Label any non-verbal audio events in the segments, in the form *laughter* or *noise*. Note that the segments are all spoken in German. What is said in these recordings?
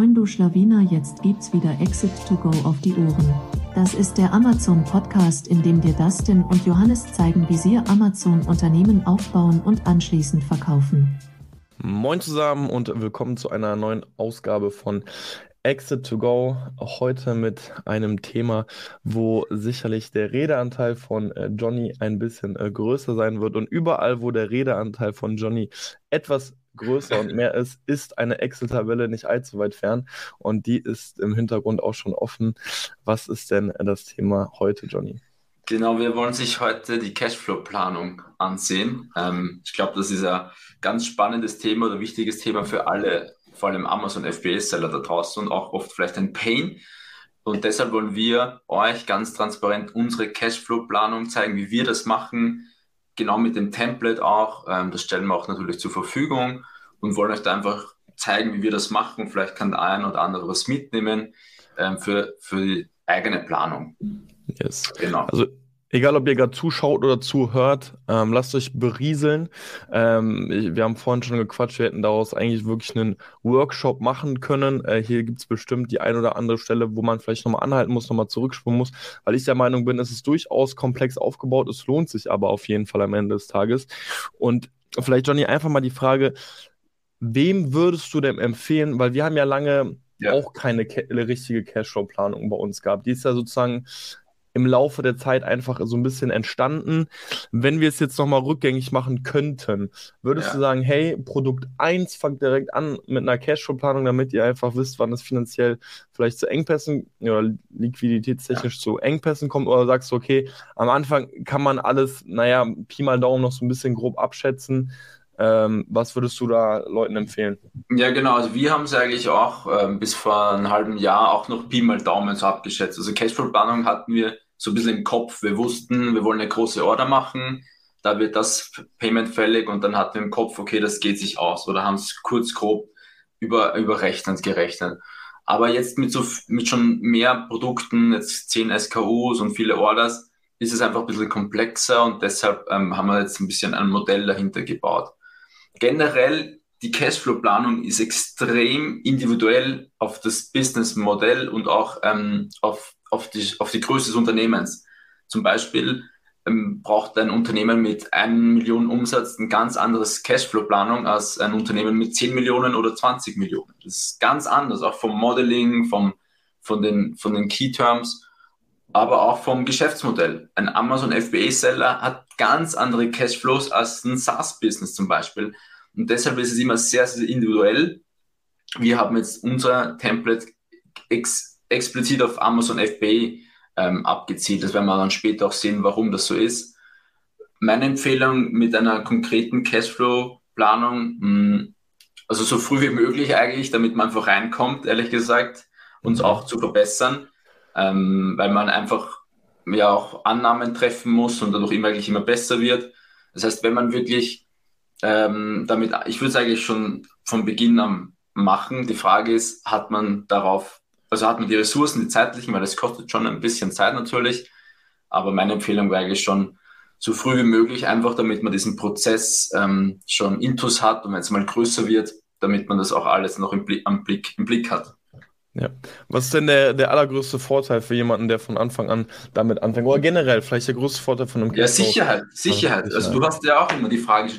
Moin du Schlawiner, jetzt gibt's wieder Exit to Go auf die Ohren. Das ist der Amazon Podcast, in dem dir Dustin und Johannes zeigen, wie sie Amazon Unternehmen aufbauen und anschließend verkaufen. Moin zusammen und willkommen zu einer neuen Ausgabe von Exit to Go. Heute mit einem Thema, wo sicherlich der Redeanteil von äh, Johnny ein bisschen äh, größer sein wird. Und überall, wo der Redeanteil von Johnny etwas größer und mehr ist, ist eine Excel-Tabelle nicht allzu weit fern. Und die ist im Hintergrund auch schon offen. Was ist denn das Thema heute, Johnny? Genau, wir wollen sich heute die Cashflow-Planung ansehen. Ähm, ich glaube, das ist ein ganz spannendes Thema oder wichtiges Thema für alle, vor allem Amazon FBA-Seller da draußen und auch oft vielleicht ein Pain. Und deshalb wollen wir euch ganz transparent unsere Cashflow-Planung zeigen, wie wir das machen, genau mit dem Template auch. Ähm, das stellen wir auch natürlich zur Verfügung und wollen euch da einfach zeigen, wie wir das machen. Vielleicht kann der ein oder andere was mitnehmen ähm, für, für die eigene Planung. Yes. Genau. Also Egal, ob ihr gerade zuschaut oder zuhört, ähm, lasst euch berieseln. Ähm, wir haben vorhin schon gequatscht, wir hätten daraus eigentlich wirklich einen Workshop machen können. Äh, hier gibt es bestimmt die ein oder andere Stelle, wo man vielleicht nochmal anhalten muss, nochmal zurückspringen muss, weil ich der Meinung bin, es ist durchaus komplex aufgebaut, es lohnt sich aber auf jeden Fall am Ende des Tages. Und vielleicht, Johnny, einfach mal die Frage, wem würdest du denn empfehlen, weil wir haben ja lange ja. auch keine richtige Cashflow-Planung bei uns gehabt. Die ist ja sozusagen im Laufe der Zeit einfach so ein bisschen entstanden. Wenn wir es jetzt nochmal rückgängig machen könnten, würdest ja. du sagen, hey, Produkt 1 fangt direkt an mit einer Cashflow-Planung, damit ihr einfach wisst, wann es finanziell vielleicht zu Engpässen oder liquiditätstechnisch ja. zu Engpässen kommt oder sagst du, okay, am Anfang kann man alles, naja, Pi mal Daumen noch so ein bisschen grob abschätzen. Ähm, was würdest du da Leuten empfehlen? Ja, genau. Also wir haben es eigentlich auch ähm, bis vor einem halben Jahr auch noch Pi mal Daumen so abgeschätzt. Also Cashflow-Planung hatten wir so ein bisschen im Kopf. Wir wussten, wir wollen eine große Order machen. Da wird das Payment fällig und dann hatten wir im Kopf, okay, das geht sich aus. Oder haben es kurz grob über, überrechnet, gerechnet. Aber jetzt mit so, mit schon mehr Produkten, jetzt 10 SKUs und viele Orders, ist es einfach ein bisschen komplexer und deshalb ähm, haben wir jetzt ein bisschen ein Modell dahinter gebaut generell die Cashflow-Planung ist extrem individuell auf das Business-Modell und auch ähm, auf, auf, die, auf die Größe des Unternehmens. Zum Beispiel ähm, braucht ein Unternehmen mit 1 Million Umsatz ein ganz anderes Cashflow-Planung als ein Unternehmen mit 10 Millionen oder 20 Millionen. Das ist ganz anders, auch vom Modeling, vom, von, den, von den Key-Terms, aber auch vom Geschäftsmodell. Ein Amazon FBA-Seller hat ganz andere Cashflows als ein SaaS-Business zum Beispiel und deshalb ist es immer sehr, sehr individuell. Wir haben jetzt unser Template ex explizit auf Amazon FBA ähm, abgezielt. Das werden wir dann später auch sehen, warum das so ist. Meine Empfehlung mit einer konkreten Cashflow-Planung, hm, also so früh wie möglich eigentlich, damit man einfach reinkommt, ehrlich gesagt, uns mhm. auch zu verbessern, ähm, weil man einfach ja auch Annahmen treffen muss und dadurch immer eigentlich immer besser wird. Das heißt, wenn man wirklich ähm, damit, ich würde es eigentlich schon von Beginn an machen. Die Frage ist, hat man darauf, also hat man die Ressourcen, die zeitlichen, weil das kostet schon ein bisschen Zeit natürlich. Aber meine Empfehlung wäre eigentlich schon so früh wie möglich, einfach damit man diesen Prozess ähm, schon intus hat und wenn es mal größer wird, damit man das auch alles noch im Blick, am Blick, im Blick hat. Ja. Was ist denn der, der allergrößte Vorteil für jemanden, der von Anfang an damit anfängt? Oder generell vielleicht der größte Vorteil von einem Ja, Sicherheit, Sicherheit. Also du hast ja auch immer die Frage,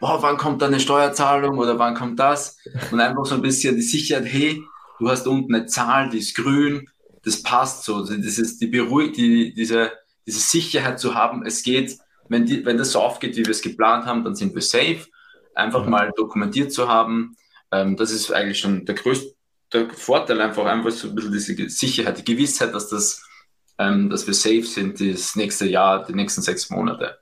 boah, wann kommt da eine Steuerzahlung oder wann kommt das? Und einfach so ein bisschen die Sicherheit, hey, du hast unten eine Zahl, die ist grün, das passt so. Also das ist die Beruhig die, diese, diese Sicherheit zu haben, es geht, wenn, die, wenn das so aufgeht, wie wir es geplant haben, dann sind wir safe. Einfach mhm. mal dokumentiert zu haben, ähm, das ist eigentlich schon der größte der Vorteil, einfach, einfach so ein bisschen diese Sicherheit, die Gewissheit, dass das, ähm, dass wir safe sind das nächste Jahr, die nächsten sechs Monate.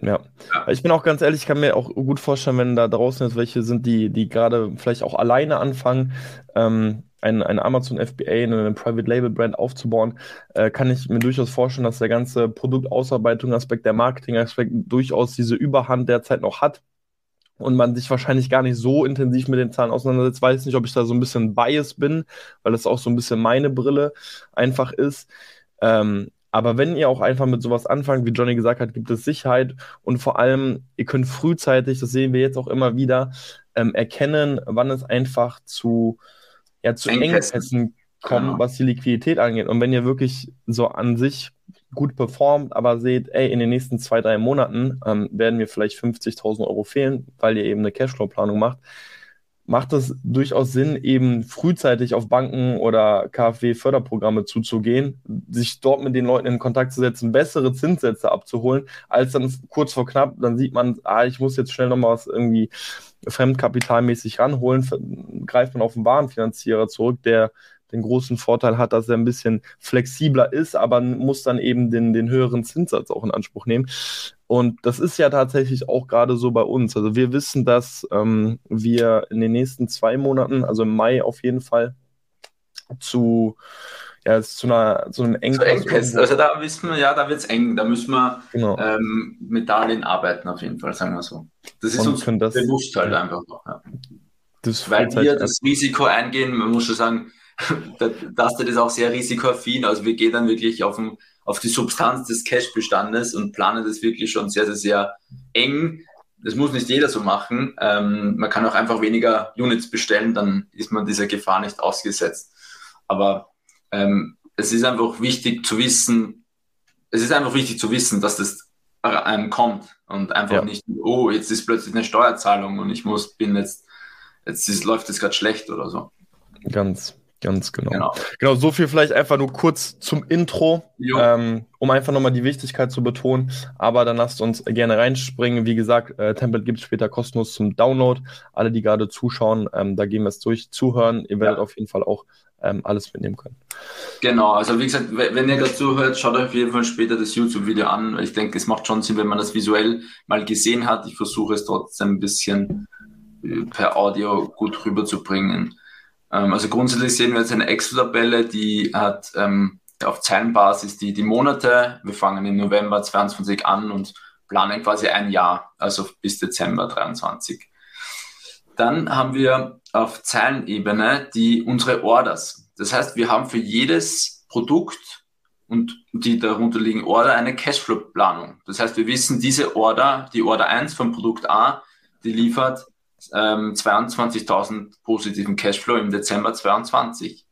Ja. ja. Ich bin auch ganz ehrlich, ich kann mir auch gut vorstellen, wenn da draußen jetzt welche sind, die, die gerade vielleicht auch alleine anfangen, ähm, ein, eine Amazon FBA, eine Private Label Brand aufzubauen, äh, kann ich mir durchaus vorstellen, dass der ganze Produktausarbeitung-Aspekt, der Marketing-Aspekt durchaus diese Überhand derzeit noch hat und man sich wahrscheinlich gar nicht so intensiv mit den Zahlen auseinandersetzt. Weiß nicht, ob ich da so ein bisschen bias bin, weil das auch so ein bisschen meine Brille einfach ist. Ähm, aber wenn ihr auch einfach mit sowas anfangt, wie Johnny gesagt hat, gibt es Sicherheit und vor allem, ihr könnt frühzeitig, das sehen wir jetzt auch immer wieder, ähm, erkennen, wann es einfach zu ja, zu Engpässen, kommen, genau. was die Liquidität angeht. Und wenn ihr wirklich so an sich gut performt, aber seht, ey, in den nächsten zwei, drei Monaten ähm, werden mir vielleicht 50.000 Euro fehlen, weil ihr eben eine Cashflow-Planung macht, macht es durchaus Sinn, eben frühzeitig auf Banken oder KfW-Förderprogramme zuzugehen, sich dort mit den Leuten in Kontakt zu setzen, bessere Zinssätze abzuholen, als dann kurz vor knapp, dann sieht man, ah, ich muss jetzt schnell nochmal was irgendwie fremdkapitalmäßig ranholen, greift man auf den Warenfinanzierer zurück, der den großen Vorteil hat, dass er ein bisschen flexibler ist, aber muss dann eben den, den höheren Zinssatz auch in Anspruch nehmen. Und das ist ja tatsächlich auch gerade so bei uns. Also wir wissen, dass ähm, wir in den nächsten zwei Monaten, also im Mai auf jeden Fall, zu, ja, zu, einer, zu einem Engpass. Zu Also da wissen wir, ja, da wird es eng. Da müssen wir genau. ähm, mit Darlehen arbeiten auf jeden Fall, sagen wir so. Das ist Und uns das, bewusst halt einfach noch. Ja. Weil wir halt das Risiko eingehen, man muss schon sagen, *laughs* das ist auch sehr risikoaffin. Also wir gehen dann wirklich auf, den, auf die Substanz des Cash-Bestandes und planen das wirklich schon sehr, sehr, sehr eng. Das muss nicht jeder so machen. Ähm, man kann auch einfach weniger Units bestellen, dann ist man dieser Gefahr nicht ausgesetzt. Aber ähm, es ist einfach wichtig zu wissen, es ist einfach wichtig zu wissen, dass das einem kommt und einfach ja. nicht, oh, jetzt ist plötzlich eine Steuerzahlung und ich muss, bin jetzt, jetzt ist, läuft es gerade schlecht oder so. Ganz, Ganz genau. genau. Genau, so viel vielleicht einfach nur kurz zum Intro, ähm, um einfach nochmal die Wichtigkeit zu betonen. Aber dann lasst uns gerne reinspringen. Wie gesagt, äh, Template gibt es später kostenlos zum Download. Alle, die gerade zuschauen, ähm, da gehen wir es durch, zuhören. Ihr werdet ja. auf jeden Fall auch ähm, alles mitnehmen können. Genau, also wie gesagt, wenn ihr gerade zuhört, schaut euch auf jeden Fall später das YouTube-Video an. Ich denke, es macht schon Sinn, wenn man das visuell mal gesehen hat. Ich versuche es trotzdem ein bisschen äh, per Audio gut rüberzubringen. Ähm, also grundsätzlich sehen wir jetzt eine Excel-Tabelle, die hat ähm, auf Zeilenbasis die, die Monate. Wir fangen im November 22 an und planen quasi ein Jahr, also bis Dezember 23. Dann haben wir auf Zeilenebene die, unsere Orders. Das heißt, wir haben für jedes Produkt und die darunter liegen Order eine Cashflow-Planung. Das heißt, wir wissen, diese Order, die Order 1 vom Produkt A, die liefert ähm, 22.000 positiven Cashflow im Dezember 22.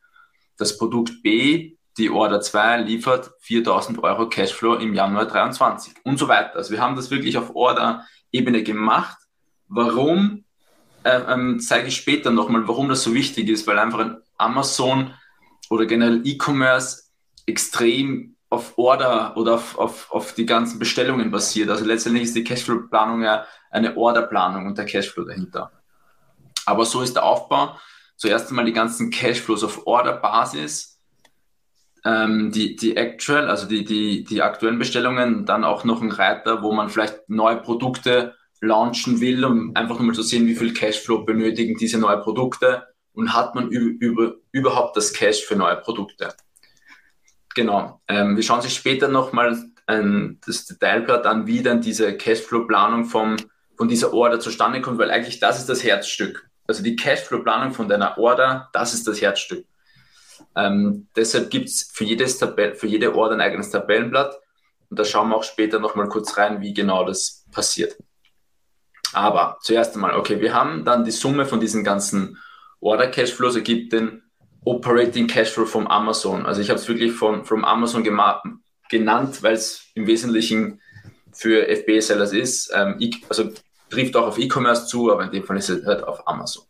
Das Produkt B, die Order 2, liefert 4.000 Euro Cashflow im Januar 23 und so weiter. Also wir haben das wirklich auf Order-Ebene gemacht. Warum, äh, ähm, zeige ich später nochmal, warum das so wichtig ist, weil einfach ein Amazon oder generell E-Commerce extrem auf Order oder auf, auf, auf die ganzen Bestellungen basiert. Also letztendlich ist die Cashflow-Planung ja eine Orderplanung und der Cashflow dahinter. Aber so ist der Aufbau. Zuerst einmal die ganzen Cashflows auf Orderbasis, ähm, die, die Actual, also die, die, die aktuellen Bestellungen, dann auch noch ein Reiter, wo man vielleicht neue Produkte launchen will, um einfach nur mal zu sehen, wie viel Cashflow benötigen diese neuen Produkte und hat man über, über, überhaupt das Cash für neue Produkte. Genau. Ähm, wir schauen sich später nochmal ähm, das Detailblatt an, wie dann diese Cashflow-Planung vom von dieser Order zustande kommt, weil eigentlich das ist das Herzstück. Also die Cashflow-Planung von deiner Order, das ist das Herzstück. Ähm, deshalb gibt es für, für jede Order ein eigenes Tabellenblatt. Und da schauen wir auch später nochmal kurz rein, wie genau das passiert. Aber zuerst einmal, okay, wir haben dann die Summe von diesen ganzen Order-Cashflows, ergibt den Operating Cashflow vom Amazon. Also ich habe es wirklich von, vom Amazon genannt, weil es im Wesentlichen für FBA-Sellers ist. Ähm, also trifft auch auf E-Commerce zu, aber in dem Fall ist es halt auf Amazon.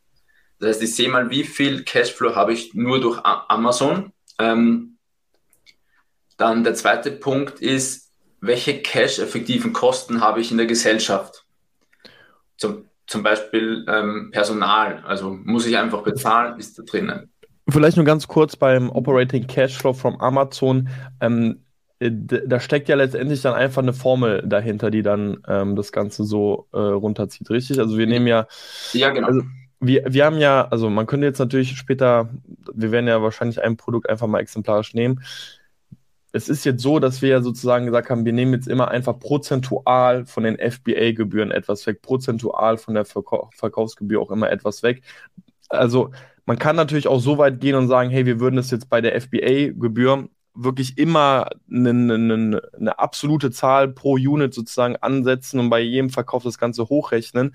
Das heißt, ich sehe mal, wie viel Cashflow habe ich nur durch Amazon. Ähm, dann der zweite Punkt ist, welche cash-effektiven Kosten habe ich in der Gesellschaft? Zum, zum Beispiel ähm, Personal, also muss ich einfach bezahlen, ist da drinnen. Vielleicht nur ganz kurz beim Operating Cashflow von Amazon. Ähm, äh, da steckt ja letztendlich dann einfach eine Formel dahinter, die dann ähm, das Ganze so äh, runterzieht, richtig? Also wir nehmen ja. Ja, genau. Also wir, wir haben ja, also man könnte jetzt natürlich später, wir werden ja wahrscheinlich ein Produkt einfach mal exemplarisch nehmen. Es ist jetzt so, dass wir ja sozusagen gesagt haben, wir nehmen jetzt immer einfach prozentual von den FBA-Gebühren etwas weg, prozentual von der Verkau Verkaufsgebühr auch immer etwas weg. Also man kann natürlich auch so weit gehen und sagen, hey, wir würden das jetzt bei der FBA-Gebühr wirklich immer eine, eine, eine, absolute Zahl pro Unit sozusagen ansetzen und bei jedem Verkauf das Ganze hochrechnen.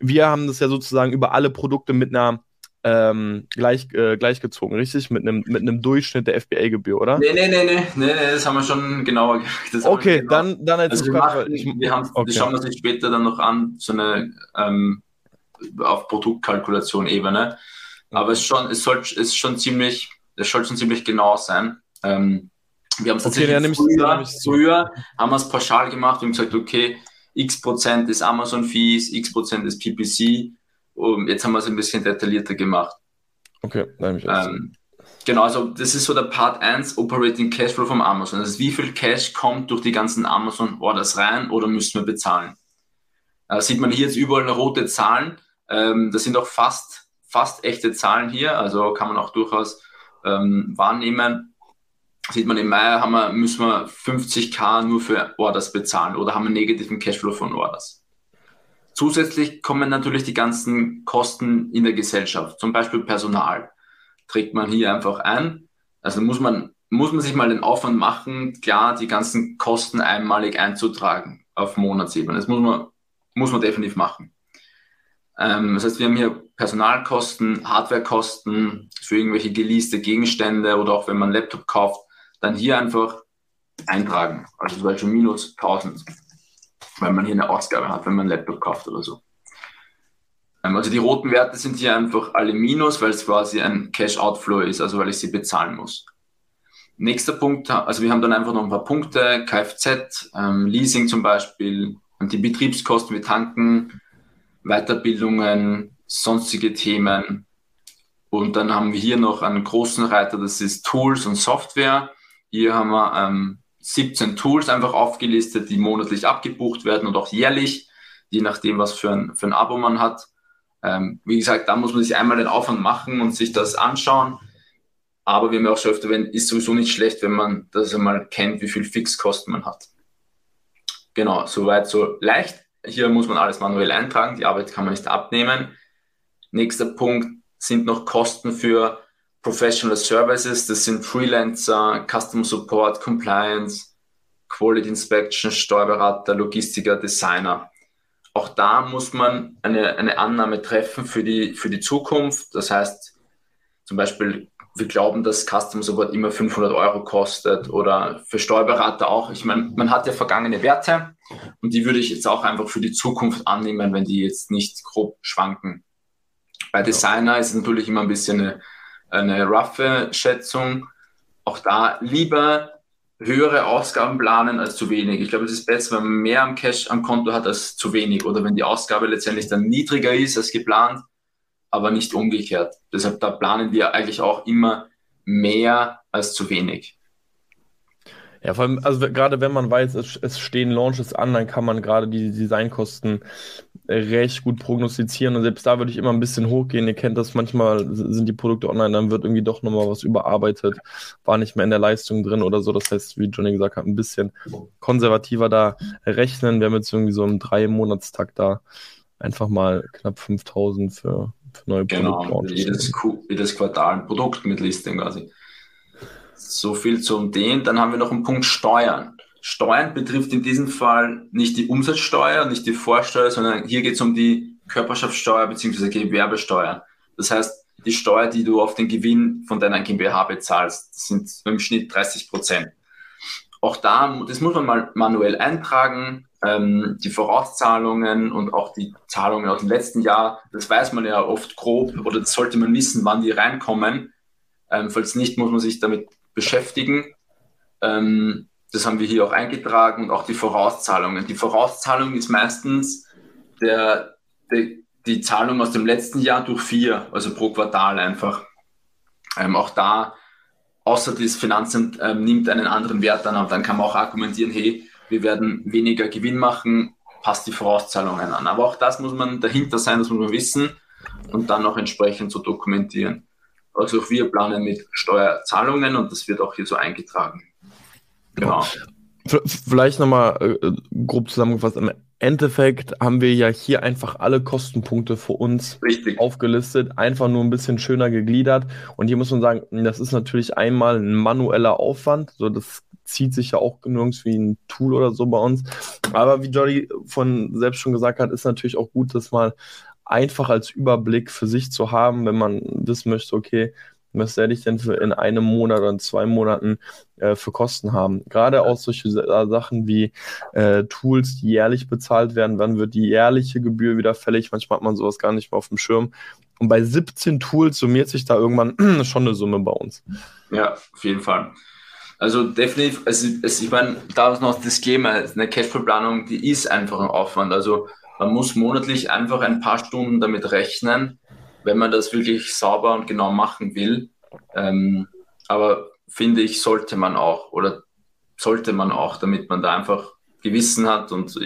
Wir haben das ja sozusagen über alle Produkte mit einer ähm, gleich, äh, gleichgezogen, richtig? Mit einem mit einem Durchschnitt der FBA-Gebühr, oder? Nee, nee, nee, nee, nee, nee, das haben wir schon genauer *laughs* das Okay, genau. dann, dann also wir, machen, ich, wir, haben, okay. wir schauen uns später dann noch an, so eine ähm, auf Produktkalkulation-Ebene. Aber es, schon, es, soll, es ist schon ziemlich, es soll schon ziemlich genau sein. Ähm, wir haben es okay, tatsächlich früher, früher haben wir es pauschal gemacht. Haben gesagt, okay, x Prozent ist Amazon-Fees, x Prozent ist PPC. Und jetzt haben wir es ein bisschen detaillierter gemacht. Okay, nein, ich ähm, Genau, also das ist so der Part 1, Operating Cashflow vom Amazon. Das ist, wie viel Cash kommt durch die ganzen Amazon-Orders rein oder müssen wir bezahlen? Da sieht man hier jetzt überall rote Zahlen. Ähm, das sind auch fast, fast echte Zahlen hier, also kann man auch durchaus ähm, wahrnehmen. Sieht man im Mai haben wir, müssen wir 50k nur für Orders bezahlen oder haben wir negativen Cashflow von Orders. Zusätzlich kommen natürlich die ganzen Kosten in der Gesellschaft, zum Beispiel Personal. Trägt man hier einfach ein. Also muss man, muss man sich mal den Aufwand machen, klar, die ganzen Kosten einmalig einzutragen auf Monatsebene. Das muss man, muss man definitiv machen. Ähm, das heißt, wir haben hier Personalkosten, Hardwarekosten für irgendwelche geleaste Gegenstände oder auch wenn man Laptop kauft, dann hier einfach eintragen. Also zum Beispiel minus 1000, wenn man hier eine Ausgabe hat, wenn man Laptop kauft oder so. Ähm, also die roten Werte sind hier einfach alle minus, weil es quasi ein Cash-Outflow ist, also weil ich sie bezahlen muss. Nächster Punkt, also wir haben dann einfach noch ein paar Punkte, Kfz, ähm, Leasing zum Beispiel, die Betriebskosten wie Tanken, Weiterbildungen, sonstige Themen. Und dann haben wir hier noch einen großen Reiter, das ist Tools und Software. Hier haben wir ähm, 17 Tools einfach aufgelistet, die monatlich abgebucht werden und auch jährlich, je nachdem, was für ein, für ein Abo man hat. Ähm, wie gesagt, da muss man sich einmal den Aufwand machen und sich das anschauen. Aber wir auch schon öfter werden, ist sowieso nicht schlecht, wenn man das einmal kennt, wie viel Fixkosten man hat. Genau, soweit so leicht. Hier muss man alles manuell eintragen, die Arbeit kann man nicht abnehmen. Nächster Punkt sind noch Kosten für Professional Services. Das sind Freelancer, Customer Support, Compliance, Quality Inspection, Steuerberater, Logistiker, Designer. Auch da muss man eine, eine Annahme treffen für die, für die Zukunft. Das heißt, zum Beispiel wir glauben, dass Customer Support immer 500 Euro kostet oder für Steuerberater auch. Ich meine, man hat ja vergangene Werte und die würde ich jetzt auch einfach für die Zukunft annehmen, wenn die jetzt nicht grob schwanken. Bei Designer ist es natürlich immer ein bisschen eine, eine roughe Schätzung. Auch da lieber höhere Ausgaben planen als zu wenig. Ich glaube, es ist besser, wenn man mehr am Cash am Konto hat als zu wenig oder wenn die Ausgabe letztendlich dann niedriger ist als geplant aber nicht umgekehrt. Deshalb da planen wir eigentlich auch immer mehr als zu wenig. Ja, vor allem, also gerade wenn man weiß, es, es, stehen Launches an, dann kann man gerade die Designkosten recht gut prognostizieren. Und selbst da würde ich immer ein bisschen hochgehen. Ihr kennt das, manchmal sind die Produkte online, dann wird irgendwie doch nochmal was überarbeitet, war nicht mehr in der Leistung drin oder so. Das heißt, wie Johnny gesagt hat, ein bisschen konservativer da rechnen. Wir haben jetzt irgendwie so im Drei-Monatstakt da einfach mal knapp 5000 für für neue genau, Produkte. Jedes, jedes Quartal ein Produkt mit Listing quasi. So viel zum den. Dann haben wir noch einen Punkt Steuern. Steuern betrifft in diesem Fall nicht die Umsatzsteuer, nicht die Vorsteuer, sondern hier geht es um die Körperschaftssteuer bzw. Gewerbesteuer. Das heißt, die Steuer, die du auf den Gewinn von deiner GmbH bezahlst, sind im Schnitt 30 Prozent. Auch da, das muss man mal manuell eintragen ähm, die Vorauszahlungen und auch die Zahlungen aus dem letzten Jahr, das weiß man ja oft grob oder das sollte man wissen, wann die reinkommen. Ähm, falls nicht, muss man sich damit beschäftigen. Ähm, das haben wir hier auch eingetragen und auch die Vorauszahlungen. Die Vorauszahlung ist meistens der, der, die Zahlung aus dem letzten Jahr durch vier, also pro Quartal einfach. Ähm, auch da, außer das Finanzamt ähm, nimmt einen anderen Wert an, dann kann man auch argumentieren, hey, wir werden weniger Gewinn machen, passt die Vorauszahlungen an. Aber auch das muss man dahinter sein, das muss man wissen und dann auch entsprechend so dokumentieren. Also auch wir planen mit Steuerzahlungen und das wird auch hier so eingetragen. Genau. Vielleicht nochmal äh, grob zusammengefasst. Im Endeffekt haben wir ja hier einfach alle Kostenpunkte für uns Richtig. aufgelistet, einfach nur ein bisschen schöner gegliedert. Und hier muss man sagen, das ist natürlich einmal ein manueller Aufwand. So, das zieht sich ja auch nirgends wie ein Tool oder so bei uns. Aber wie Jolly von selbst schon gesagt hat, ist natürlich auch gut, das mal einfach als Überblick für sich zu haben, wenn man wissen möchte, okay, was werde ich denn für in einem Monat oder in zwei Monaten äh, für Kosten haben? Gerade auch solche äh, Sachen wie äh, Tools, die jährlich bezahlt werden, wann wird die jährliche Gebühr wieder fällig? Manchmal hat man sowas gar nicht mehr auf dem Schirm. Und bei 17 Tools summiert sich da irgendwann *clears throat* schon eine Summe bei uns. Ja, auf jeden Fall. Also definitiv, also, also ich meine, da ist noch das Thema, eine Cashflow-Planung, die ist einfach ein Aufwand. Also man muss monatlich einfach ein paar Stunden damit rechnen, wenn man das wirklich sauber und genau machen will. Ähm, aber finde ich, sollte man auch oder sollte man auch, damit man da einfach Gewissen hat und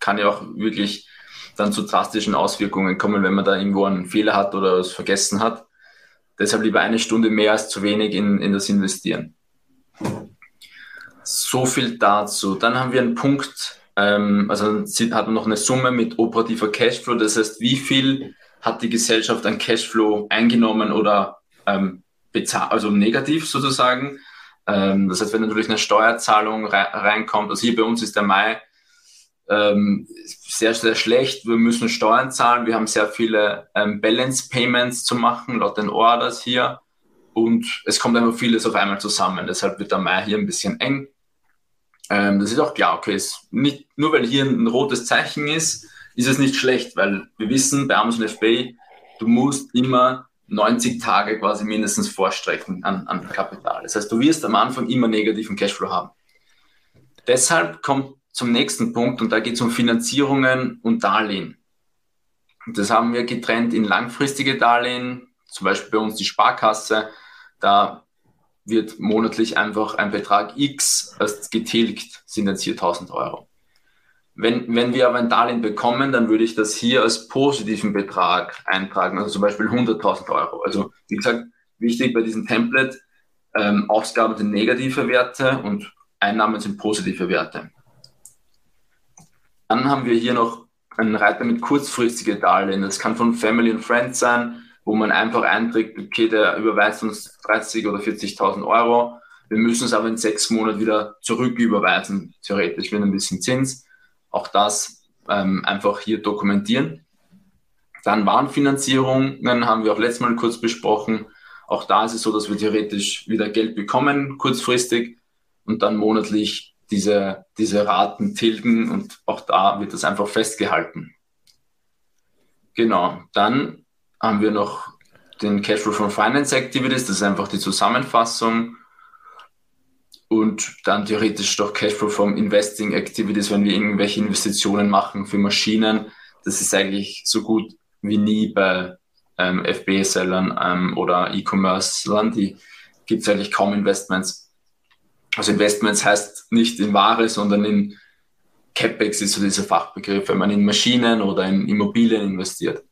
kann ja auch wirklich dann zu drastischen Auswirkungen kommen, wenn man da irgendwo einen Fehler hat oder es vergessen hat. Deshalb lieber eine Stunde mehr als zu wenig in, in das Investieren. So viel dazu. Dann haben wir einen Punkt, ähm, also hat man noch eine Summe mit operativer Cashflow, das heißt, wie viel hat die Gesellschaft an Cashflow eingenommen oder ähm, bezahlt, also negativ sozusagen. Ähm, das heißt, wenn natürlich eine Steuerzahlung re reinkommt, also hier bei uns ist der Mai ähm, sehr, sehr schlecht. Wir müssen Steuern zahlen. Wir haben sehr viele ähm, Balance Payments zu machen, laut den Orders hier. Und es kommt einfach vieles auf einmal zusammen. Deshalb wird der Mai hier ein bisschen eng. Ähm, das ist auch klar, okay, ist nicht, nur weil hier ein rotes Zeichen ist, ist es nicht schlecht, weil wir wissen bei Amazon FBA, du musst immer 90 Tage quasi mindestens vorstrecken an, an Kapital. Das heißt, du wirst am Anfang immer negativen Cashflow haben. Deshalb kommt zum nächsten Punkt und da geht es um Finanzierungen und Darlehen. Das haben wir getrennt in langfristige Darlehen, zum Beispiel bei uns die Sparkasse. Da wird monatlich einfach ein Betrag X als getilgt, sind jetzt hier 1000 Euro. Wenn, wenn wir aber ein Darlehen bekommen, dann würde ich das hier als positiven Betrag eintragen, also zum Beispiel 100.000 Euro. Also wie gesagt, wichtig bei diesem Template, ähm, Ausgaben sind negative Werte und Einnahmen sind positive Werte. Dann haben wir hier noch einen Reiter mit kurzfristige Darlehen. Das kann von Family and Friends sein, wo man einfach einträgt, okay, der überweist uns 30 oder 40.000 Euro. Wir müssen es aber in sechs Monaten wieder zurücküberweisen, theoretisch mit ein bisschen Zins. Auch das ähm, einfach hier dokumentieren. Dann Warenfinanzierungen haben wir auch letztes Mal kurz besprochen. Auch da ist es so, dass wir theoretisch wieder Geld bekommen, kurzfristig, und dann monatlich diese, diese Raten tilgen und auch da wird das einfach festgehalten. Genau, dann haben wir noch den Cashflow from Finance Activities, das ist einfach die Zusammenfassung und dann theoretisch doch Cashflow vom Investing Activities, wenn wir irgendwelche Investitionen machen für Maschinen. Das ist eigentlich so gut wie nie bei ähm, FBA-Sellern ähm, oder E-Commerce-Sellern. Die gibt es eigentlich kaum Investments. Also Investments heißt nicht in Ware, sondern in CapEx ist so dieser Fachbegriff, wenn man in Maschinen oder in Immobilien investiert.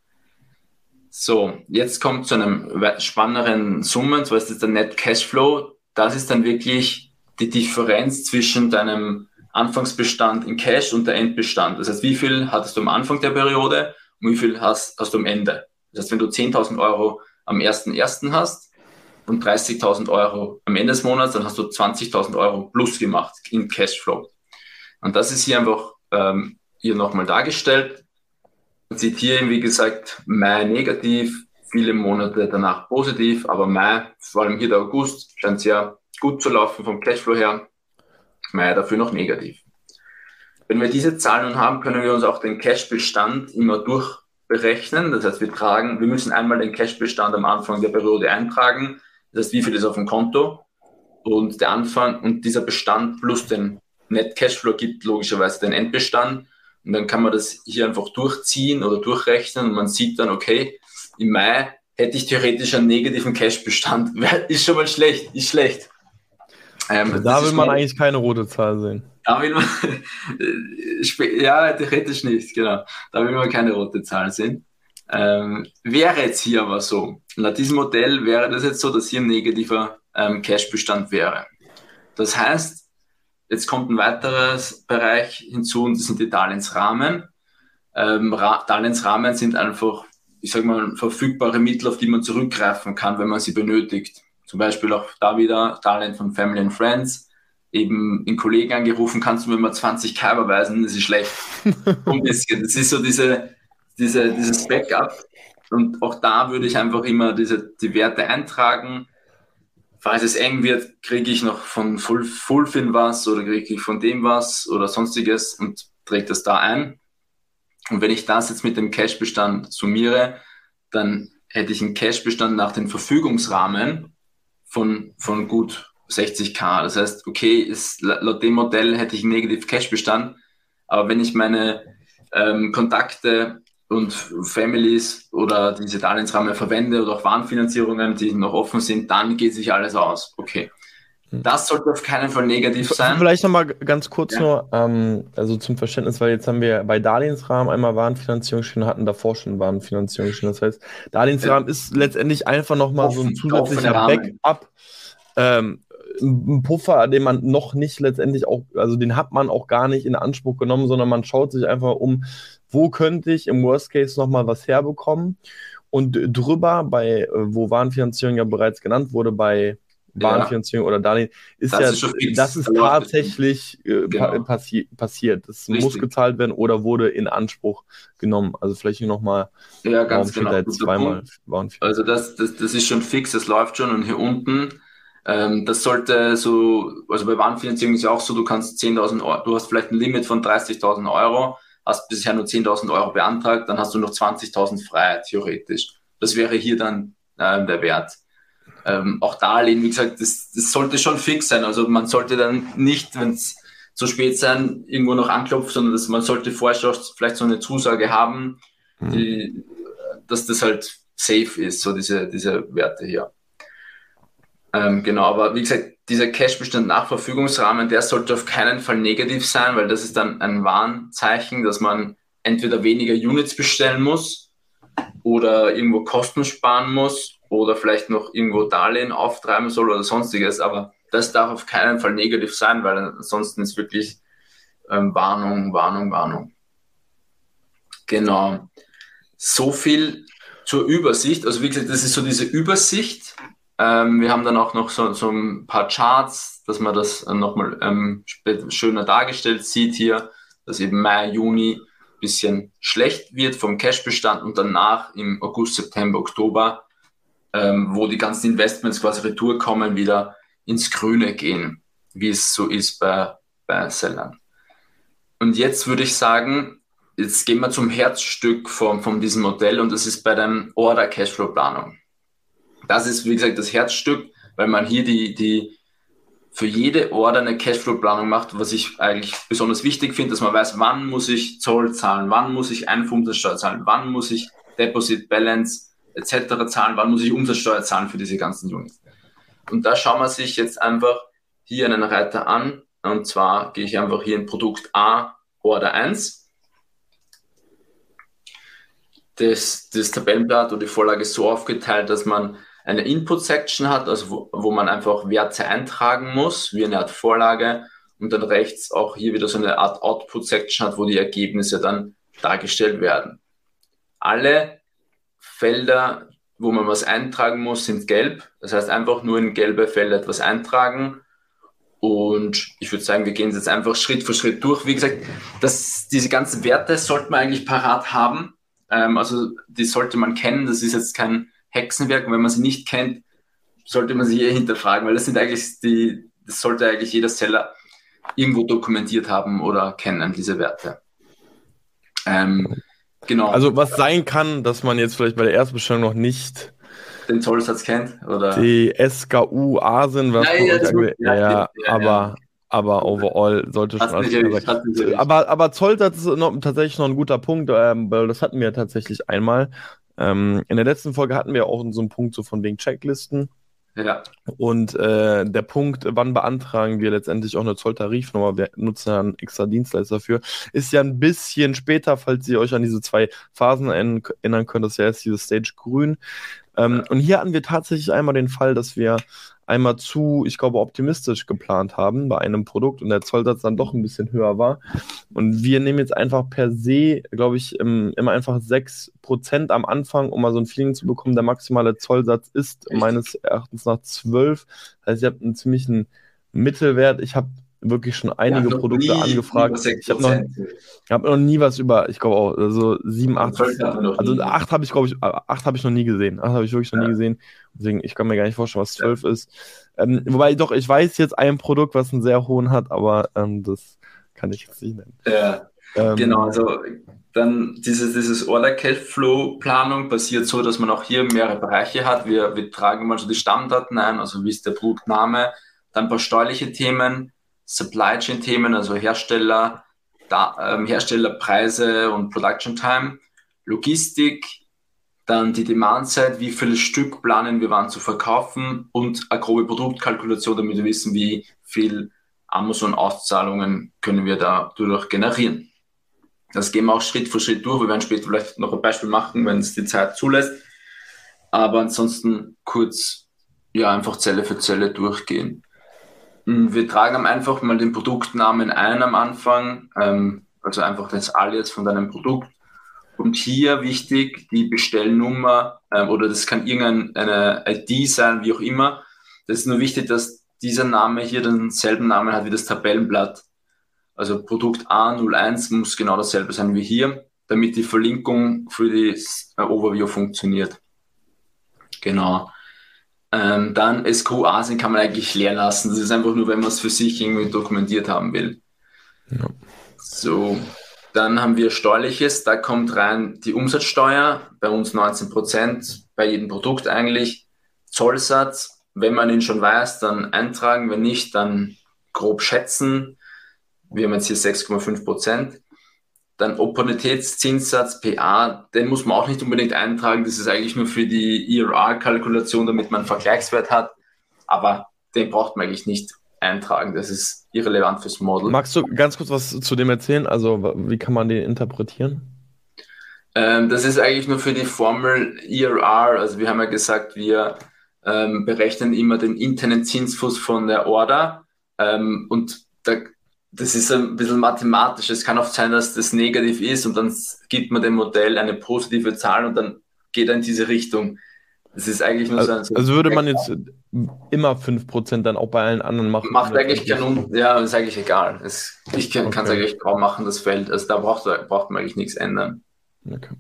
So, jetzt kommt zu einem spannenderen Summen, so ist das der Net Cashflow. Das ist dann wirklich die Differenz zwischen deinem Anfangsbestand in Cash und der Endbestand. Das heißt, wie viel hattest du am Anfang der Periode und wie viel hast, hast du am Ende. Das heißt, wenn du 10.000 Euro am 1.1. hast und 30.000 Euro am Ende des Monats, dann hast du 20.000 Euro plus gemacht in Cashflow. Und das ist hier einfach ähm, hier nochmal dargestellt. Man sieht hier, wie gesagt, Mai negativ, viele Monate danach positiv, aber Mai, vor allem hier der August, scheint sehr gut zu laufen vom Cashflow her. Mai dafür noch negativ. Wenn wir diese Zahlen nun haben, können wir uns auch den Cashbestand immer durchberechnen. Das heißt, wir tragen, wir müssen einmal den Cashbestand am Anfang der Periode eintragen. Das heißt, wie viel ist auf dem Konto? Und der Anfang und dieser Bestand plus den Net Cashflow gibt logischerweise den Endbestand. Und dann kann man das hier einfach durchziehen oder durchrechnen und man sieht dann, okay, im Mai hätte ich theoretisch einen negativen Cashbestand. *laughs* Ist schon mal schlecht, ist schlecht. Ähm, da will man eigentlich keine rote Zahl sehen. Da will man, *laughs* ja, theoretisch nicht, genau. Da will man keine rote Zahl sehen. Ähm, wäre jetzt hier aber so, nach diesem Modell wäre das jetzt so, dass hier ein negativer ähm, Cashbestand wäre. Das heißt, jetzt kommt ein weiteres Bereich hinzu und das sind die Darlehensrahmen. Ähm, Darlehensrahmen sind einfach, ich sage mal, verfügbare Mittel, auf die man zurückgreifen kann, wenn man sie benötigt. Zum Beispiel auch da wieder Darlehen von Family and Friends. Eben in Kollegen angerufen, kannst du mir mal 20k überweisen, das ist schlecht. *laughs* Ein bisschen. Das ist so diese, diese, dieses Backup. Und auch da würde ich einfach immer diese, die Werte eintragen. Falls es eng wird, kriege ich noch von Full, Fullfin was oder kriege ich von dem was oder sonstiges und trägt das da ein. Und wenn ich das jetzt mit dem Cash-Bestand summiere, dann hätte ich einen Cash-Bestand nach dem Verfügungsrahmen von, von gut 60k. Das heißt, okay, ist, laut dem Modell hätte ich einen Negative Cash-Bestand, aber wenn ich meine ähm, Kontakte und Families oder diese Darlehensrahmen verwende oder auch Warenfinanzierungen, die noch offen sind, dann geht sich alles aus. Okay. Das sollte auf keinen Fall negativ sein. Vielleicht nochmal ganz kurz ja. nur, ähm, also zum Verständnis, weil jetzt haben wir bei Darlehensrahmen einmal Warenfinanzierung stehen, hatten davor schon Warenfinanzierung stehen. Das heißt, Darlehensrahmen ja. ist letztendlich einfach nochmal so ein zusätzlicher Backup. Ähm, ein Puffer, den man noch nicht letztendlich auch, also den hat man auch gar nicht in Anspruch genommen, sondern man schaut sich einfach um, wo könnte ich im Worst Case nochmal was herbekommen. Und drüber, bei, wo Warenfinanzierung ja bereits genannt wurde, bei Bahnfinanzierung ja. oder Darlehen, ist das ja, ist das ist tatsächlich äh, genau. passi passiert. Das Richtig. muss gezahlt werden oder wurde in Anspruch genommen. Also vielleicht nochmal. Ja, ganz genau. Zweimal also das, das, das ist schon fix, das läuft schon und hier unten. Ähm, das sollte so, also bei Warenfinanzierung ist ja auch so, du kannst 10.000 Euro, du hast vielleicht ein Limit von 30.000 Euro, hast bisher nur 10.000 Euro beantragt, dann hast du noch 20.000 frei, theoretisch. Das wäre hier dann äh, der Wert ähm, auch Darlehen, wie gesagt, das, das sollte schon fix sein. Also man sollte dann nicht, wenn es zu spät sein, irgendwo noch anklopfen, sondern dass man sollte vorher schon vielleicht so eine Zusage haben, mhm. die, dass das halt safe ist, so diese, diese Werte hier. Ähm, genau, aber wie gesagt, dieser Cashbestand nach Verfügungsrahmen, der sollte auf keinen Fall negativ sein, weil das ist dann ein Warnzeichen, dass man entweder weniger Units bestellen muss oder irgendwo Kosten sparen muss oder vielleicht noch irgendwo Darlehen auftreiben soll oder sonstiges. Aber das darf auf keinen Fall negativ sein, weil ansonsten ist wirklich ähm, Warnung, Warnung, Warnung. Genau. So viel zur Übersicht. Also wie gesagt, das ist so diese Übersicht. Ähm, wir haben dann auch noch so, so ein paar Charts, dass man das nochmal ähm, schöner dargestellt sieht hier, dass eben Mai, Juni ein bisschen schlecht wird vom Cashbestand und danach im August, September, Oktober ähm, wo die ganzen Investments quasi retour kommen, wieder ins Grüne gehen, wie es so ist bei, bei Sellern. Und jetzt würde ich sagen, jetzt gehen wir zum Herzstück von, von diesem Modell und das ist bei der Order Cashflow Planung. Das ist, wie gesagt, das Herzstück, weil man hier die, die für jede Order eine Cashflow-Planung macht, was ich eigentlich besonders wichtig finde, dass man weiß, wann muss ich Zoll zahlen, wann muss ich Einfuhrumsatzsteuer zahlen, wann muss ich Deposit Balance etc. zahlen, wann muss ich Umsatzsteuer zahlen für diese ganzen Units. Und da schauen wir sich jetzt einfach hier einen Reiter an. Und zwar gehe ich einfach hier in Produkt A, Order 1. Das, das Tabellenblatt oder die Vorlage ist so aufgeteilt, dass man eine Input-Section hat, also wo, wo man einfach Werte eintragen muss, wie eine Art Vorlage. Und dann rechts auch hier wieder so eine Art Output-Section hat, wo die Ergebnisse dann dargestellt werden. Alle Felder, wo man was eintragen muss, sind gelb. Das heißt, einfach nur in gelbe Felder etwas eintragen. Und ich würde sagen, wir gehen jetzt einfach Schritt für Schritt durch. Wie gesagt, das, diese ganzen Werte sollte man eigentlich parat haben. Ähm, also die sollte man kennen. Das ist jetzt kein Hexenwerk. Und wenn man sie nicht kennt, sollte man sie eher hinterfragen, weil das sind eigentlich die, das sollte eigentlich jeder Seller irgendwo dokumentiert haben oder kennen, diese Werte. Ähm, Genau. Also was sein kann, dass man jetzt vielleicht bei der Erstbestellung noch nicht den Zollsatz kennt oder die SKU-A sind, was ja, ja, ja, ja, aber aber overall sollte schon alles sein. Aber, aber Zollsatz ist noch, tatsächlich noch ein guter Punkt, ähm, weil das hatten wir tatsächlich einmal. Ähm, in der letzten Folge hatten wir auch so einen Punkt so von wegen Checklisten. Ja. Und äh, der Punkt, wann beantragen wir letztendlich auch eine Zolltarifnummer, wir nutzen ja einen extra Dienstleister dafür, ist ja ein bisschen später, falls ihr euch an diese zwei Phasen erinnern könnt, das ist ja jetzt dieses Stage Grün. Ähm, ja. Und hier hatten wir tatsächlich einmal den Fall, dass wir einmal zu, ich glaube, optimistisch geplant haben bei einem Produkt und der Zollsatz dann doch ein bisschen höher war. Und wir nehmen jetzt einfach per se, glaube ich, immer einfach 6% am Anfang, um mal so ein Feeling zu bekommen. Der maximale Zollsatz ist meines Erachtens nach 12. Das heißt, ihr habt einen ziemlichen Mittelwert. Ich habe wirklich schon einige Produkte nie, angefragt. Ich habe noch, hab noch nie was über, ich glaube auch, also sieben, acht. Also acht habe ich, glaube ich, acht habe ich noch nie gesehen. Acht habe ich wirklich noch ja. nie gesehen. Deswegen, ich kann mir gar nicht vorstellen, was zwölf ja. ist. Ähm, wobei doch, ich weiß jetzt ein Produkt, was einen sehr hohen hat, aber ähm, das kann ich jetzt nicht nennen. Ja, ähm, genau. Also dann dieses, dieses Order Flow Planung passiert so, dass man auch hier mehrere Bereiche hat. Wir, wir tragen mal so die Stammdaten ein, also wie ist der Produktname, dann ein paar steuerliche Themen, Supply Chain Themen, also Hersteller, da, ähm, Herstellerpreise und Production Time, Logistik, dann die Demand-Side, wie viele Stück planen wir wann zu verkaufen und eine grobe Produktkalkulation, damit wir wissen, wie viel Amazon-Auszahlungen können wir dadurch generieren. Das gehen wir auch Schritt für Schritt durch. Wir werden später vielleicht noch ein Beispiel machen, wenn es die Zeit zulässt. Aber ansonsten kurz, ja, einfach Zelle für Zelle durchgehen. Hm, wir tragen einfach mal den Produktnamen ein am Anfang, ähm, also einfach das Alias von deinem Produkt. Und hier wichtig, die Bestellnummer ähm, oder das kann irgendeine ID sein, wie auch immer. Das ist nur wichtig, dass dieser Name hier denselben Namen hat wie das Tabellenblatt. Also Produkt A01 muss genau dasselbe sein wie hier, damit die Verlinkung für das äh, Overview funktioniert. Genau. Ähm, dann SQASIN kann man eigentlich leer lassen. Das ist einfach nur, wenn man es für sich irgendwie dokumentiert haben will. Ja. So, dann haben wir Steuerliches. Da kommt rein die Umsatzsteuer, bei uns 19 Prozent, bei jedem Produkt eigentlich. Zollsatz, wenn man ihn schon weiß, dann eintragen. Wenn nicht, dann grob schätzen. Wir haben jetzt hier 6,5 Prozent. Dann Opportunitätszinssatz PA, den muss man auch nicht unbedingt eintragen. Das ist eigentlich nur für die IRR-Kalkulation, damit man einen Vergleichswert hat. Aber den braucht man eigentlich nicht eintragen. Das ist irrelevant fürs Model. Magst du ganz kurz was zu dem erzählen? Also, wie kann man den interpretieren? Ähm, das ist eigentlich nur für die Formel IRR. Also, wir haben ja gesagt, wir ähm, berechnen immer den internen Zinsfuß von der Order. Ähm, und da das ist ein bisschen mathematisch. Es kann oft sein, dass das negativ ist und dann gibt man dem Modell eine positive Zahl und dann geht er in diese Richtung. Das ist eigentlich nur also, so ein. So also würde man jetzt immer 5% dann auch bei allen anderen machen? Macht eigentlich keinen Ja, ist eigentlich egal. Es, ich kann es okay. eigentlich kaum machen, das Feld. Also da braucht, braucht man eigentlich nichts ändern. Okay.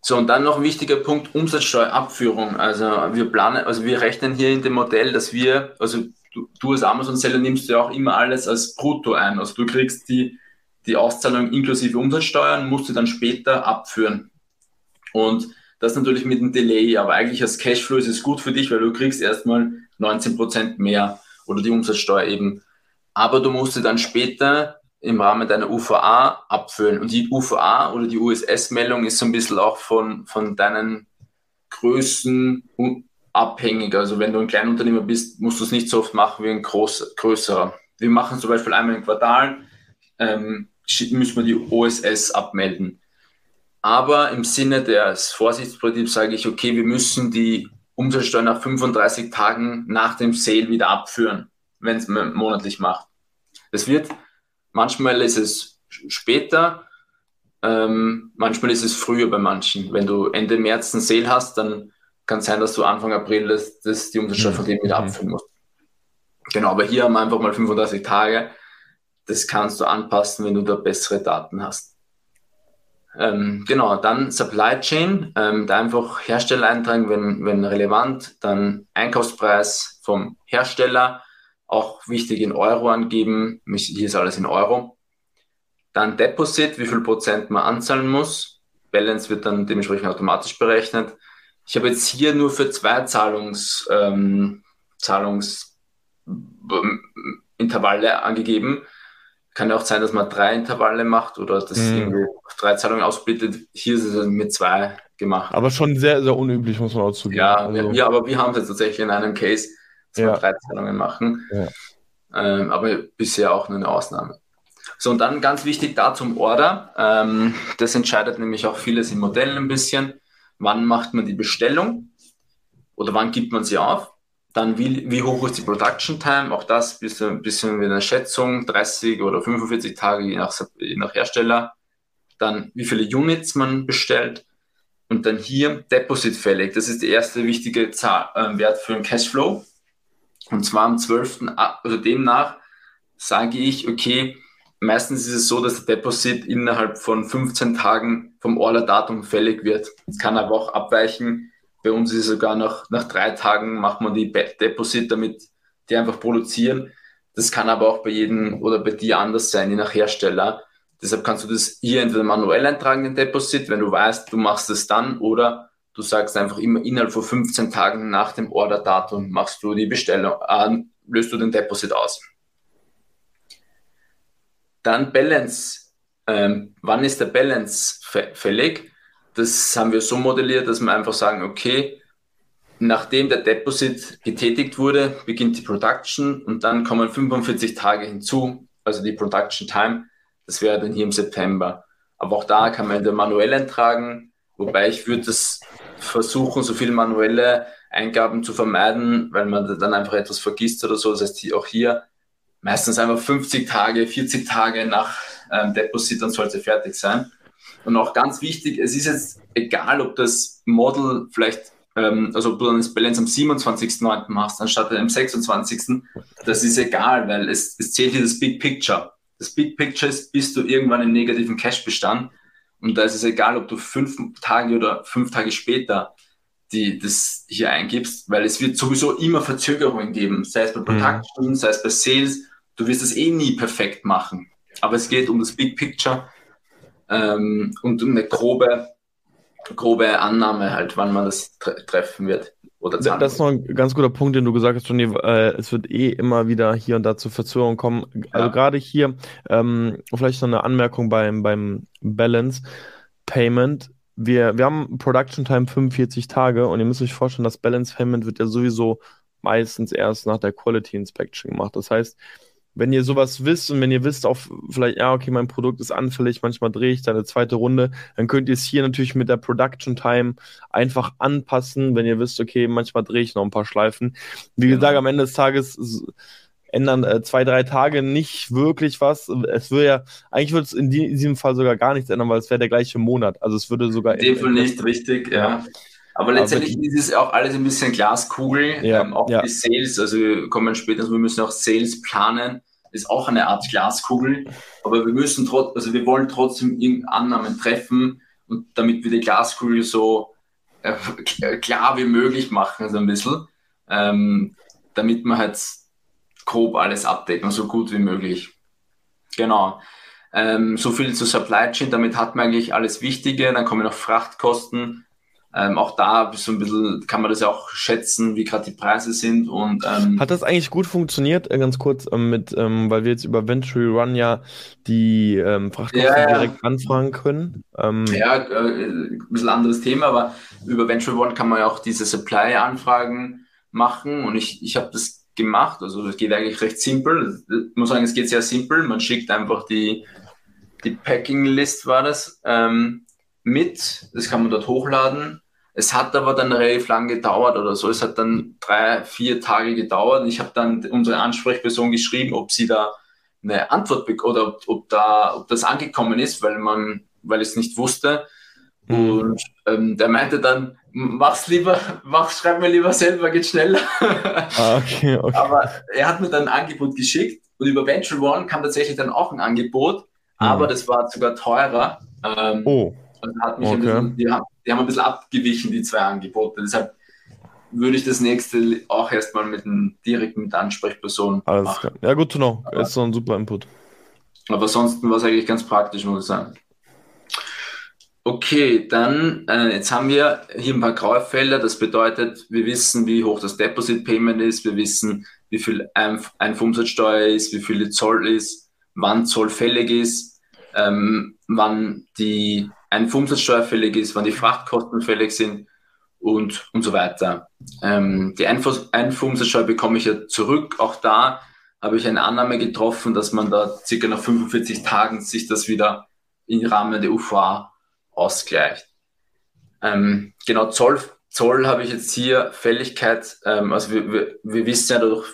So, und dann noch ein wichtiger Punkt, Umsatzsteuerabführung. Also wir planen, also wir rechnen hier in dem Modell, dass wir, also du, du als Amazon-Seller nimmst ja auch immer alles als Brutto ein. Also du kriegst die, die Auszahlung inklusive Umsatzsteuern, musst du dann später abführen. Und das natürlich mit einem Delay, aber eigentlich als Cashflow ist es gut für dich, weil du kriegst erstmal 19% mehr oder die Umsatzsteuer eben. Aber du musst sie dann später im Rahmen deiner UVA abfüllen. Und die UVA oder die USS-Meldung ist so ein bisschen auch von, von deinen Größen abhängig. Also wenn du ein Kleinunternehmer bist, musst du es nicht so oft machen wie ein groß, größerer. Wir machen zum Beispiel einmal im Quartal, ähm, müssen wir die OSS abmelden. Aber im Sinne des Vorsichtsprinzips sage ich, okay, wir müssen die Umsatzsteuer nach 35 Tagen nach dem Sale wieder abführen, wenn es monatlich macht. Das wird, manchmal ist es später, ähm, manchmal ist es früher bei manchen. Wenn du Ende März einen Sale hast, dann kann sein, dass du Anfang April das, das die Umsatzsteuer von dem wieder mhm. abführen musst. Genau, aber hier haben wir einfach mal 35 Tage. Das kannst du anpassen, wenn du da bessere Daten hast. Ähm, genau, dann Supply Chain, ähm, da einfach Hersteller eintragen, wenn, wenn relevant, dann Einkaufspreis vom Hersteller, auch wichtig in Euro angeben, hier ist alles in Euro. Dann Deposit, wie viel Prozent man anzahlen muss. Balance wird dann dementsprechend automatisch berechnet. Ich habe jetzt hier nur für zwei Zahlungs, ähm, Zahlungsintervalle angegeben. Kann ja auch sein, dass man drei Intervalle macht oder das mhm. irgendwie auf drei Zahlungen ausbietet. Hier ist es mit zwei gemacht. Aber schon sehr, sehr unüblich, muss man auch zugeben. Ja, also. ja aber wir haben es jetzt tatsächlich in einem Case, dass ja. wir drei Zahlungen machen. Ja. Ähm, aber bisher auch nur eine Ausnahme. So, und dann ganz wichtig da zum Order. Ähm, das entscheidet nämlich auch vieles im Modell ein bisschen wann macht man die Bestellung oder wann gibt man sie auf. Dann wie, wie hoch ist die Production Time, auch das ein bisschen wie eine Schätzung, 30 oder 45 Tage je nach, je nach Hersteller. Dann wie viele Units man bestellt und dann hier Deposit fällig. Das ist der erste wichtige Zahl, äh, Wert für den Cashflow. Und zwar am 12., also demnach sage ich, okay, meistens ist es so, dass der Deposit innerhalb von 15 Tagen vom Orderdatum fällig wird. Es kann aber auch abweichen. Bei uns ist es sogar nach, nach drei Tagen macht man die Deposit, damit die einfach produzieren. Das kann aber auch bei jedem oder bei dir anders sein, je nach Hersteller. Deshalb kannst du das hier entweder manuell eintragen, den Deposit, wenn du weißt, du machst es dann, oder du sagst einfach immer innerhalb von 15 Tagen nach dem Orderdatum machst du die Bestellung, äh, löst du den Deposit aus. Dann Balance. Ähm, wann ist der Balance fällig? Das haben wir so modelliert, dass wir einfach sagen, okay, nachdem der Deposit getätigt wurde, beginnt die Production und dann kommen 45 Tage hinzu, also die Production Time. Das wäre dann hier im September. Aber auch da kann man der manuell eintragen, wobei ich würde das versuchen, so viele manuelle Eingaben zu vermeiden, weil man dann einfach etwas vergisst oder so. Das heißt, auch hier meistens einfach 50 Tage, 40 Tage nach ähm, Deposit, dann sollte fertig sein. Und auch ganz wichtig, es ist jetzt egal, ob das Model vielleicht, ähm, also ob du dann das Balance am 27.09. machst, anstatt am 26. Das ist egal, weil es, es zählt hier das Big Picture. Das Big Picture ist, bist du irgendwann im negativen Cash-Bestand. Und da ist es egal, ob du fünf Tage oder fünf Tage später die, das hier eingibst, weil es wird sowieso immer Verzögerungen geben, sei es bei mhm. Production, mhm. sei es bei Sales. Du wirst es eh nie perfekt machen. Aber es geht um das Big Picture ähm, und um eine grobe, grobe Annahme halt, wann man das tre treffen wird. Oder das ist noch ein ganz guter Punkt, den du gesagt hast, Johnny. Äh, es wird eh immer wieder hier und da zu Verzögerungen kommen. Also ja. gerade hier, ähm, vielleicht noch eine Anmerkung beim, beim Balance Payment. Wir, wir haben Production Time 45 Tage und ihr müsst euch vorstellen, das Balance Payment wird ja sowieso meistens erst nach der Quality Inspection gemacht. Das heißt, wenn ihr sowas wisst und wenn ihr wisst, auch vielleicht, ja, okay, mein Produkt ist anfällig, manchmal drehe ich da eine zweite Runde, dann könnt ihr es hier natürlich mit der Production Time einfach anpassen, wenn ihr wisst, okay, manchmal drehe ich noch ein paar Schleifen. Wie genau. gesagt, am Ende des Tages ändern äh, zwei, drei Tage nicht wirklich was. Es würde ja, eigentlich würde es in, die, in, diesem Fall sogar gar nichts ändern, weil es wäre der gleiche Monat. Also es würde sogar. Fall nicht richtig, ja. Aber letztendlich Aber, ist es auch alles ein bisschen Glaskugel, ja, ähm, auch ja. die Sales, also wir kommen später, also wir müssen auch Sales planen, ist auch eine Art Glaskugel. Aber wir müssen trotzdem, also wir wollen trotzdem Annahmen treffen und damit wir die Glaskugel so äh, klar wie möglich machen, also ein bisschen, ähm, damit wir halt grob alles abdecken, so gut wie möglich. Genau. Ähm, so viel zu Supply Chain, damit hat man eigentlich alles Wichtige. Dann kommen noch Frachtkosten, ähm, auch da so ein bisschen kann man das ja auch schätzen, wie gerade die Preise sind. Und, ähm, Hat das eigentlich gut funktioniert, äh, ganz kurz, ähm, mit, ähm, weil wir jetzt über Venturi Run ja die ähm, Frachtkosten ja, direkt anfragen können? Ähm, ja, äh, ein bisschen anderes Thema, aber über Venturi One kann man ja auch diese Supply-Anfragen machen und ich, ich habe das gemacht. Also es geht eigentlich recht simpel. Ich muss sagen, es geht sehr simpel. Man schickt einfach die, die Packing-List war das mit. Das kann man dort hochladen es hat aber dann relativ lang gedauert oder so. Es hat dann drei, vier Tage gedauert. Ich habe dann unsere Ansprechperson geschrieben, ob sie da eine Antwort oder ob, ob, da, ob das angekommen ist, weil man, weil ich es nicht wusste. Mhm. Und ähm, der meinte dann, mach's lieber, mach, schreib mir lieber selber, geht schneller. Ah, okay, okay. Aber er hat mir dann ein Angebot geschickt und über Venture One kam tatsächlich dann auch ein Angebot, mhm. aber das war sogar teurer. Ähm, oh. Und hat mich okay. bisschen, die, haben, die haben ein bisschen abgewichen, die zwei Angebote. Deshalb würde ich das nächste auch erstmal mit einem direkt mit Ansprechperson Alles machen. Klar. Ja, gut zu know. Aber, ist so ein super Input. Aber ansonsten war es eigentlich ganz praktisch, muss ich sagen. Okay, dann, äh, jetzt haben wir hier ein paar graue Felder. Das bedeutet, wir wissen, wie hoch das Deposit Payment ist. Wir wissen, wie viel Einf Einfuhrumsatzsteuer ist, wie viel Zoll ist, wann Zoll fällig ist, ähm, wann die ein Umsatzsteuer fällig ist, wann die Frachtkosten fällig sind und, und so weiter. Ähm, die Einfuhrumsatzsteuer bekomme ich ja zurück. Auch da habe ich eine Annahme getroffen, dass man da circa nach 45 Tagen sich das wieder im Rahmen der UVA ausgleicht. Ähm, genau, Zoll, Zoll habe ich jetzt hier Fälligkeit, ähm, also wir, wir, wir wissen ja dadurch,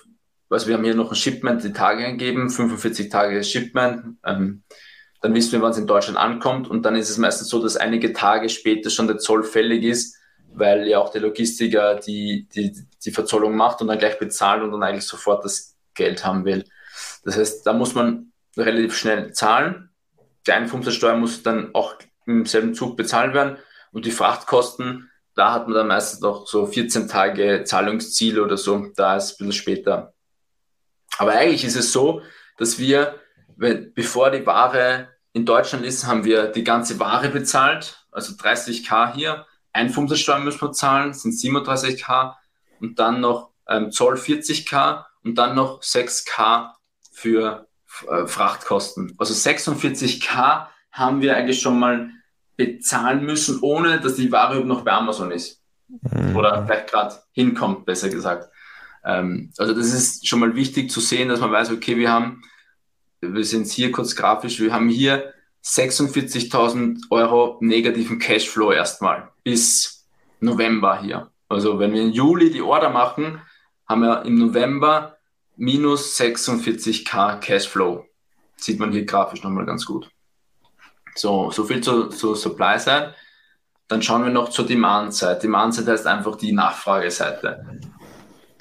also wir haben hier noch ein Shipment, die Tage angegeben, 45 Tage Shipment. Ähm, dann wissen wir, wann es in Deutschland ankommt und dann ist es meistens so, dass einige Tage später schon der Zoll fällig ist, weil ja auch der Logistiker die, die, die Verzollung macht und dann gleich bezahlt und dann eigentlich sofort das Geld haben will. Das heißt, da muss man relativ schnell zahlen. Die Einfuhrumsatzsteuer muss dann auch im selben Zug bezahlt werden und die Frachtkosten, da hat man dann meistens noch so 14 Tage Zahlungsziel oder so, da ist ein bisschen später. Aber eigentlich ist es so, dass wir, wenn, bevor die Ware in Deutschland ist, haben wir die ganze Ware bezahlt, also 30k hier, Einfuhrumsatzsteuer müssen wir zahlen, sind 37k und dann noch ähm, Zoll 40k und dann noch 6k für äh, Frachtkosten. Also 46k haben wir eigentlich schon mal bezahlen müssen, ohne dass die Ware noch bei Amazon ist. Mhm. Oder vielleicht gerade hinkommt, besser gesagt. Ähm, also das ist schon mal wichtig zu sehen, dass man weiß, okay, wir haben, wir sind hier kurz grafisch, wir haben hier 46.000 Euro negativen Cashflow erstmal bis November hier. Also wenn wir im Juli die Order machen, haben wir im November minus 46k Cashflow. Sieht man hier grafisch nochmal ganz gut. So, so viel zur, zur Supply-Seite. Dann schauen wir noch zur Demand-Seite. Demand-Seite heißt einfach die Nachfrageseite.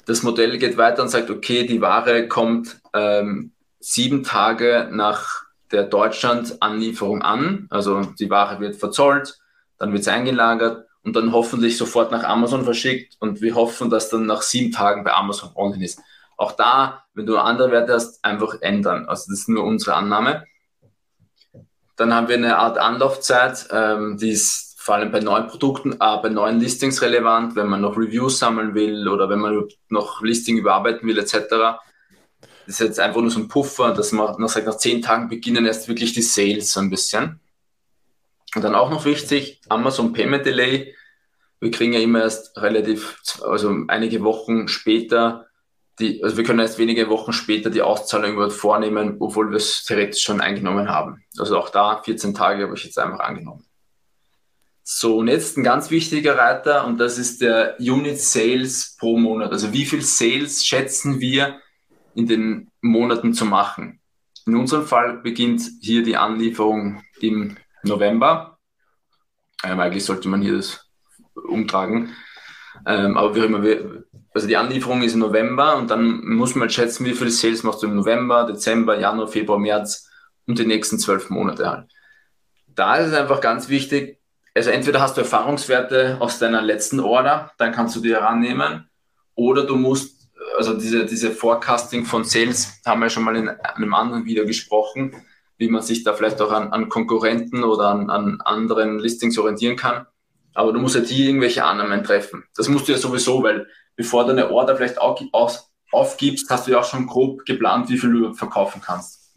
Das Modell geht weiter und sagt, okay, die Ware kommt ähm, sieben Tage nach der Deutschland-Anlieferung an. Also die Ware wird verzollt, dann wird es eingelagert und dann hoffentlich sofort nach Amazon verschickt und wir hoffen, dass dann nach sieben Tagen bei Amazon online ist. Auch da, wenn du andere Werte hast, einfach ändern. Also das ist nur unsere Annahme. Dann haben wir eine Art Anlaufzeit, ähm, die ist vor allem bei neuen Produkten, äh, bei neuen Listings relevant, wenn man noch Reviews sammeln will oder wenn man noch Listing überarbeiten will etc. Das ist jetzt einfach nur so ein Puffer, dass man nach, nach zehn Tagen beginnen erst wirklich die Sales so ein bisschen. Und dann auch noch wichtig, Amazon Payment Delay. Wir kriegen ja immer erst relativ, also einige Wochen später die, also wir können erst wenige Wochen später die Auszahlung überhaupt vornehmen, obwohl wir es theoretisch schon eingenommen haben. Also auch da 14 Tage habe ich jetzt einfach angenommen. So, und jetzt ein ganz wichtiger Reiter und das ist der Unit Sales pro Monat. Also wie viel Sales schätzen wir in den Monaten zu machen? In unserem Fall beginnt hier die Anlieferung im November. Ähm, eigentlich sollte man hier das umtragen. Ähm, aber wie immer, also die Anlieferung ist im November und dann muss man schätzen, wie viele Sales machst du im November, Dezember, Januar, Februar, März und die nächsten zwölf Monate halt. Da ist es einfach ganz wichtig, also entweder hast du Erfahrungswerte aus deiner letzten Order, dann kannst du die herannehmen, oder du musst, also diese, diese Forecasting von Sales haben wir schon mal in einem anderen Video gesprochen, wie man sich da vielleicht auch an, an Konkurrenten oder an, an anderen Listings orientieren kann. Aber du musst halt hier irgendwelche Annahmen treffen. Das musst du ja sowieso, weil bevor du eine Order vielleicht auch aus, aufgibst, hast du ja auch schon grob geplant, wie viel du verkaufen kannst.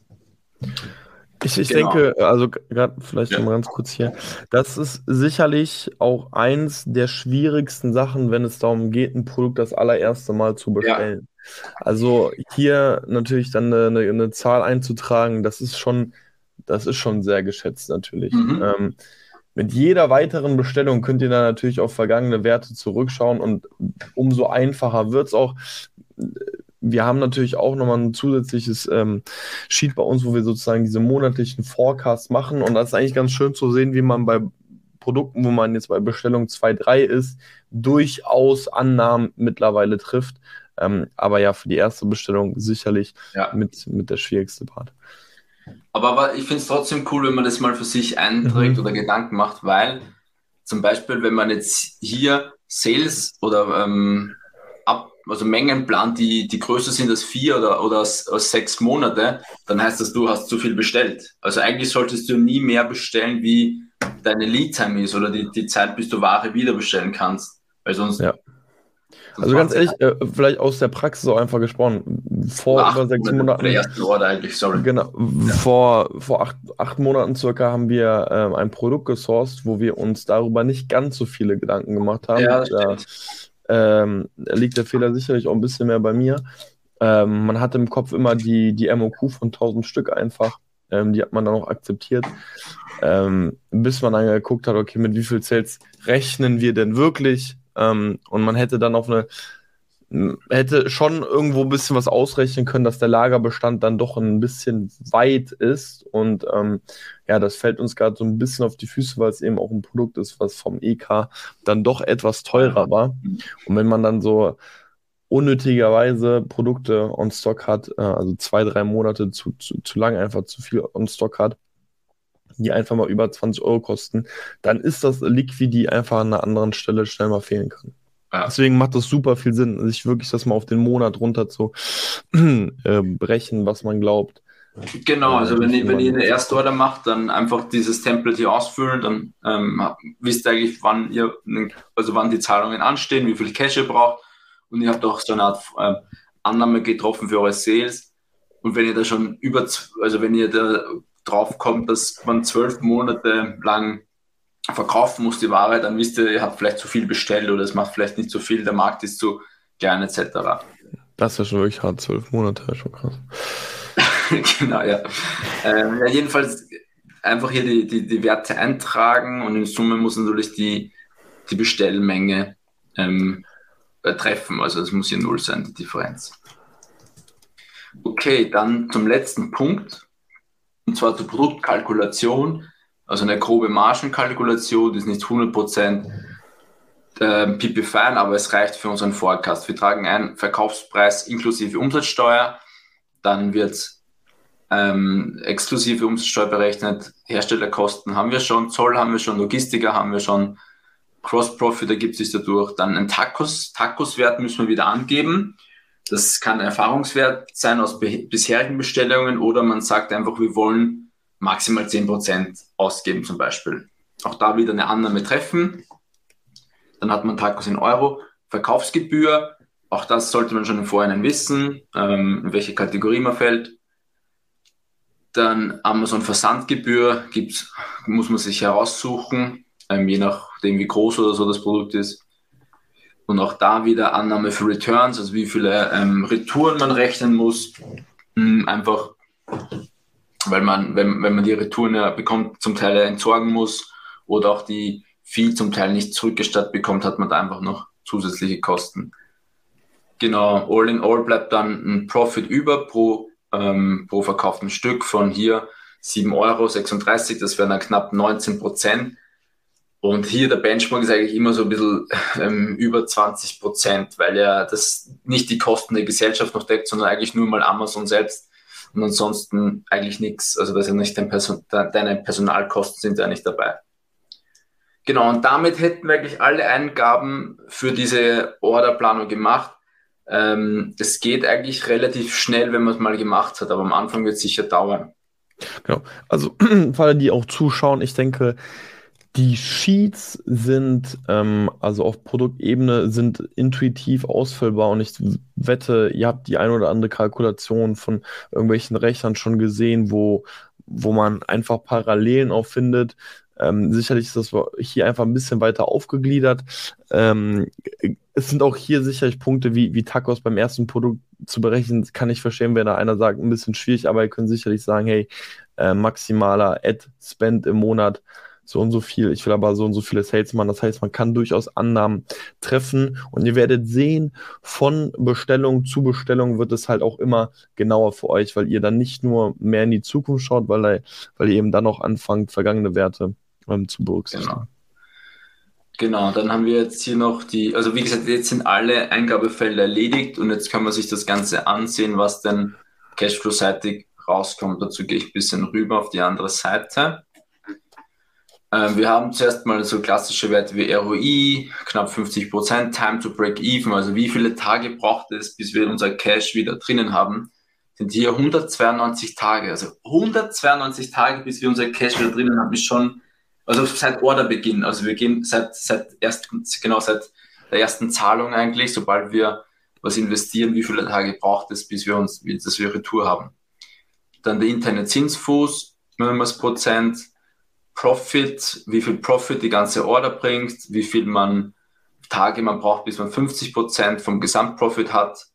Ich, ich genau. denke, also gerade vielleicht ja. mal ganz kurz hier, das ist sicherlich auch eins der schwierigsten Sachen, wenn es darum geht, ein Produkt das allererste Mal zu bestellen. Ja. Also hier natürlich dann eine, eine, Zahl einzutragen, das ist schon, das ist schon sehr geschätzt natürlich. Mhm. Ähm, mit jeder weiteren Bestellung könnt ihr dann natürlich auf vergangene Werte zurückschauen und umso einfacher wird es auch. Wir haben natürlich auch nochmal ein zusätzliches ähm, Sheet bei uns, wo wir sozusagen diese monatlichen Forecasts machen und das ist eigentlich ganz schön zu sehen, wie man bei Produkten, wo man jetzt bei Bestellung 2, 3 ist, durchaus Annahmen mittlerweile trifft. Ähm, aber ja, für die erste Bestellung sicherlich ja. mit, mit der schwierigste Part. Aber, aber ich finde es trotzdem cool, wenn man das mal für sich einträgt mhm. oder Gedanken macht, weil zum Beispiel, wenn man jetzt hier Sales oder ähm, ab, also Mengen plant, die, die größer sind als vier oder, oder als, als sechs Monate, dann heißt das, du hast zu viel bestellt. Also eigentlich solltest du nie mehr bestellen, wie deine Lead-Time ist oder die, die Zeit, bis du Ware wieder bestellen kannst. Weil sonst ja. Also ganz ehrlich, äh, vielleicht aus der Praxis auch einfach gesprochen. Vor acht über sechs Monaten. Der erste Ort eigentlich, sorry. Genau. Ja. Vor, vor acht, acht Monaten circa haben wir ähm, ein Produkt gesourced, wo wir uns darüber nicht ganz so viele Gedanken gemacht haben. Ja, da ähm, liegt der Fehler sicherlich auch ein bisschen mehr bei mir. Ähm, man hatte im Kopf immer die, die MOQ von 1000 Stück einfach. Ähm, die hat man dann auch akzeptiert. Ähm, bis man dann geguckt hat, okay, mit wie viel Sales rechnen wir denn wirklich? Ähm, und man hätte dann auf eine, hätte schon irgendwo ein bisschen was ausrechnen können, dass der Lagerbestand dann doch ein bisschen weit ist. Und ähm, ja, das fällt uns gerade so ein bisschen auf die Füße, weil es eben auch ein Produkt ist, was vom EK dann doch etwas teurer war. Und wenn man dann so unnötigerweise Produkte on Stock hat, äh, also zwei, drei Monate zu, zu, zu lang einfach zu viel on Stock hat, die einfach mal über 20 Euro kosten, dann ist das Liquid, die einfach an einer anderen Stelle schnell mal fehlen kann. Ja. Deswegen macht das super viel Sinn, sich wirklich das mal auf den Monat runter zu *clears throat* äh, brechen, was man glaubt. Genau, also wenn, ihr, wenn ihr eine Erstorder macht, dann einfach dieses Template hier ausfüllen, dann ähm, wisst ihr eigentlich, wann ihr, also wann die Zahlungen anstehen, wie viel Cash ihr braucht und ihr habt auch so eine Art äh, Annahme getroffen für eure Sales. Und wenn ihr da schon über, also wenn ihr da drauf kommt, dass man zwölf Monate lang verkaufen muss die Ware, dann wisst ihr, ihr habt vielleicht zu viel bestellt oder es macht vielleicht nicht so viel, der Markt ist zu klein etc. Das ist ja schon wirklich hart, zwölf Monate, schon krass. *laughs* genau, ja. Ähm, ja. Jedenfalls einfach hier die, die, die Werte eintragen und in Summe muss natürlich die, die Bestellmenge ähm, äh, treffen. Also es muss hier null sein, die Differenz. Okay, dann zum letzten Punkt, und zwar zur Produktkalkulation. Also eine grobe Margenkalkulation, ist nicht 100% äh, pipi fein, aber es reicht für unseren Forecast. Wir tragen einen Verkaufspreis inklusive Umsatzsteuer, dann wird ähm, exklusive Umsatzsteuer berechnet, Herstellerkosten haben wir schon, Zoll haben wir schon, Logistiker haben wir schon, Cross-Profit ergibt sich dadurch, dann ein Tacos, Tacos-Wert müssen wir wieder angeben. Das kann Erfahrungswert sein aus bisherigen Bestellungen oder man sagt einfach, wir wollen maximal 10% ausgeben zum Beispiel. Auch da wieder eine Annahme treffen. Dann hat man Tacos in Euro. Verkaufsgebühr, auch das sollte man schon im Vorhinein wissen, ähm, in welche Kategorie man fällt. Dann Amazon Versandgebühr gibt's, muss man sich heraussuchen, ähm, je nachdem wie groß oder so das Produkt ist. Und auch da wieder Annahme für Returns, also wie viele ähm, Retouren man rechnen muss. Mhm, einfach, weil man, wenn, wenn man die Retouren ja bekommt, zum Teil entsorgen muss oder auch die Fee zum Teil nicht zurückgestattet bekommt, hat man da einfach noch zusätzliche Kosten. Genau, all in all bleibt dann ein Profit über pro, ähm, pro verkauftem Stück von hier 7,36 Euro, das wären dann knapp 19 Prozent. Und hier der Benchmark ist eigentlich immer so ein bisschen ähm, über 20 Prozent, weil ja das nicht die Kosten der Gesellschaft noch deckt, sondern eigentlich nur mal Amazon selbst und ansonsten eigentlich nichts. Also dass ja nicht dein Person, deine Personalkosten sind ja nicht dabei. Genau, und damit hätten wir eigentlich alle Eingaben für diese Orderplanung gemacht. Ähm, das geht eigentlich relativ schnell, wenn man es mal gemacht hat, aber am Anfang wird es sicher dauern. Genau, also *clears throat* für alle, die auch zuschauen, ich denke, die Sheets sind, ähm, also auf Produktebene, sind intuitiv ausfüllbar und ich wette, ihr habt die ein oder andere Kalkulation von irgendwelchen Rechnern schon gesehen, wo, wo man einfach Parallelen auch findet. Ähm, sicherlich ist das hier einfach ein bisschen weiter aufgegliedert. Ähm, es sind auch hier sicherlich Punkte wie, wie Tacos beim ersten Produkt zu berechnen. Kann ich verstehen, wenn da einer sagt, ein bisschen schwierig, aber ihr könnt sicherlich sagen, hey, äh, maximaler Ad-Spend im Monat so und so viel, ich will aber so und so viele Sales machen. Das heißt, man kann durchaus Annahmen treffen und ihr werdet sehen, von Bestellung zu Bestellung wird es halt auch immer genauer für euch, weil ihr dann nicht nur mehr in die Zukunft schaut, weil, weil ihr eben dann auch anfangt, vergangene Werte ähm, zu berücksichtigen. Genau. Genau, dann haben wir jetzt hier noch die, also wie gesagt, jetzt sind alle Eingabefelder erledigt und jetzt kann man sich das Ganze ansehen, was denn Cashflow-seitig rauskommt. Dazu gehe ich ein bisschen rüber auf die andere Seite. Ähm, wir haben zuerst mal so klassische Werte wie ROI, knapp 50 Prozent, Time to Break Even, also wie viele Tage braucht es, bis wir unser Cash wieder drinnen haben, sind hier 192 Tage. Also 192 Tage, bis wir unser Cash wieder drinnen haben, ist schon, also seit Orderbeginn, also wir gehen seit, seit ersten, genau seit der ersten Zahlung eigentlich, sobald wir was investieren, wie viele Tage braucht es, bis wir uns, dass wir Retour haben. Dann der interne Zinsfuß, 9 Prozent, Profit, wie viel Profit die ganze Order bringt, wie viel man Tage man braucht, bis man 50 Prozent vom Gesamtprofit hat,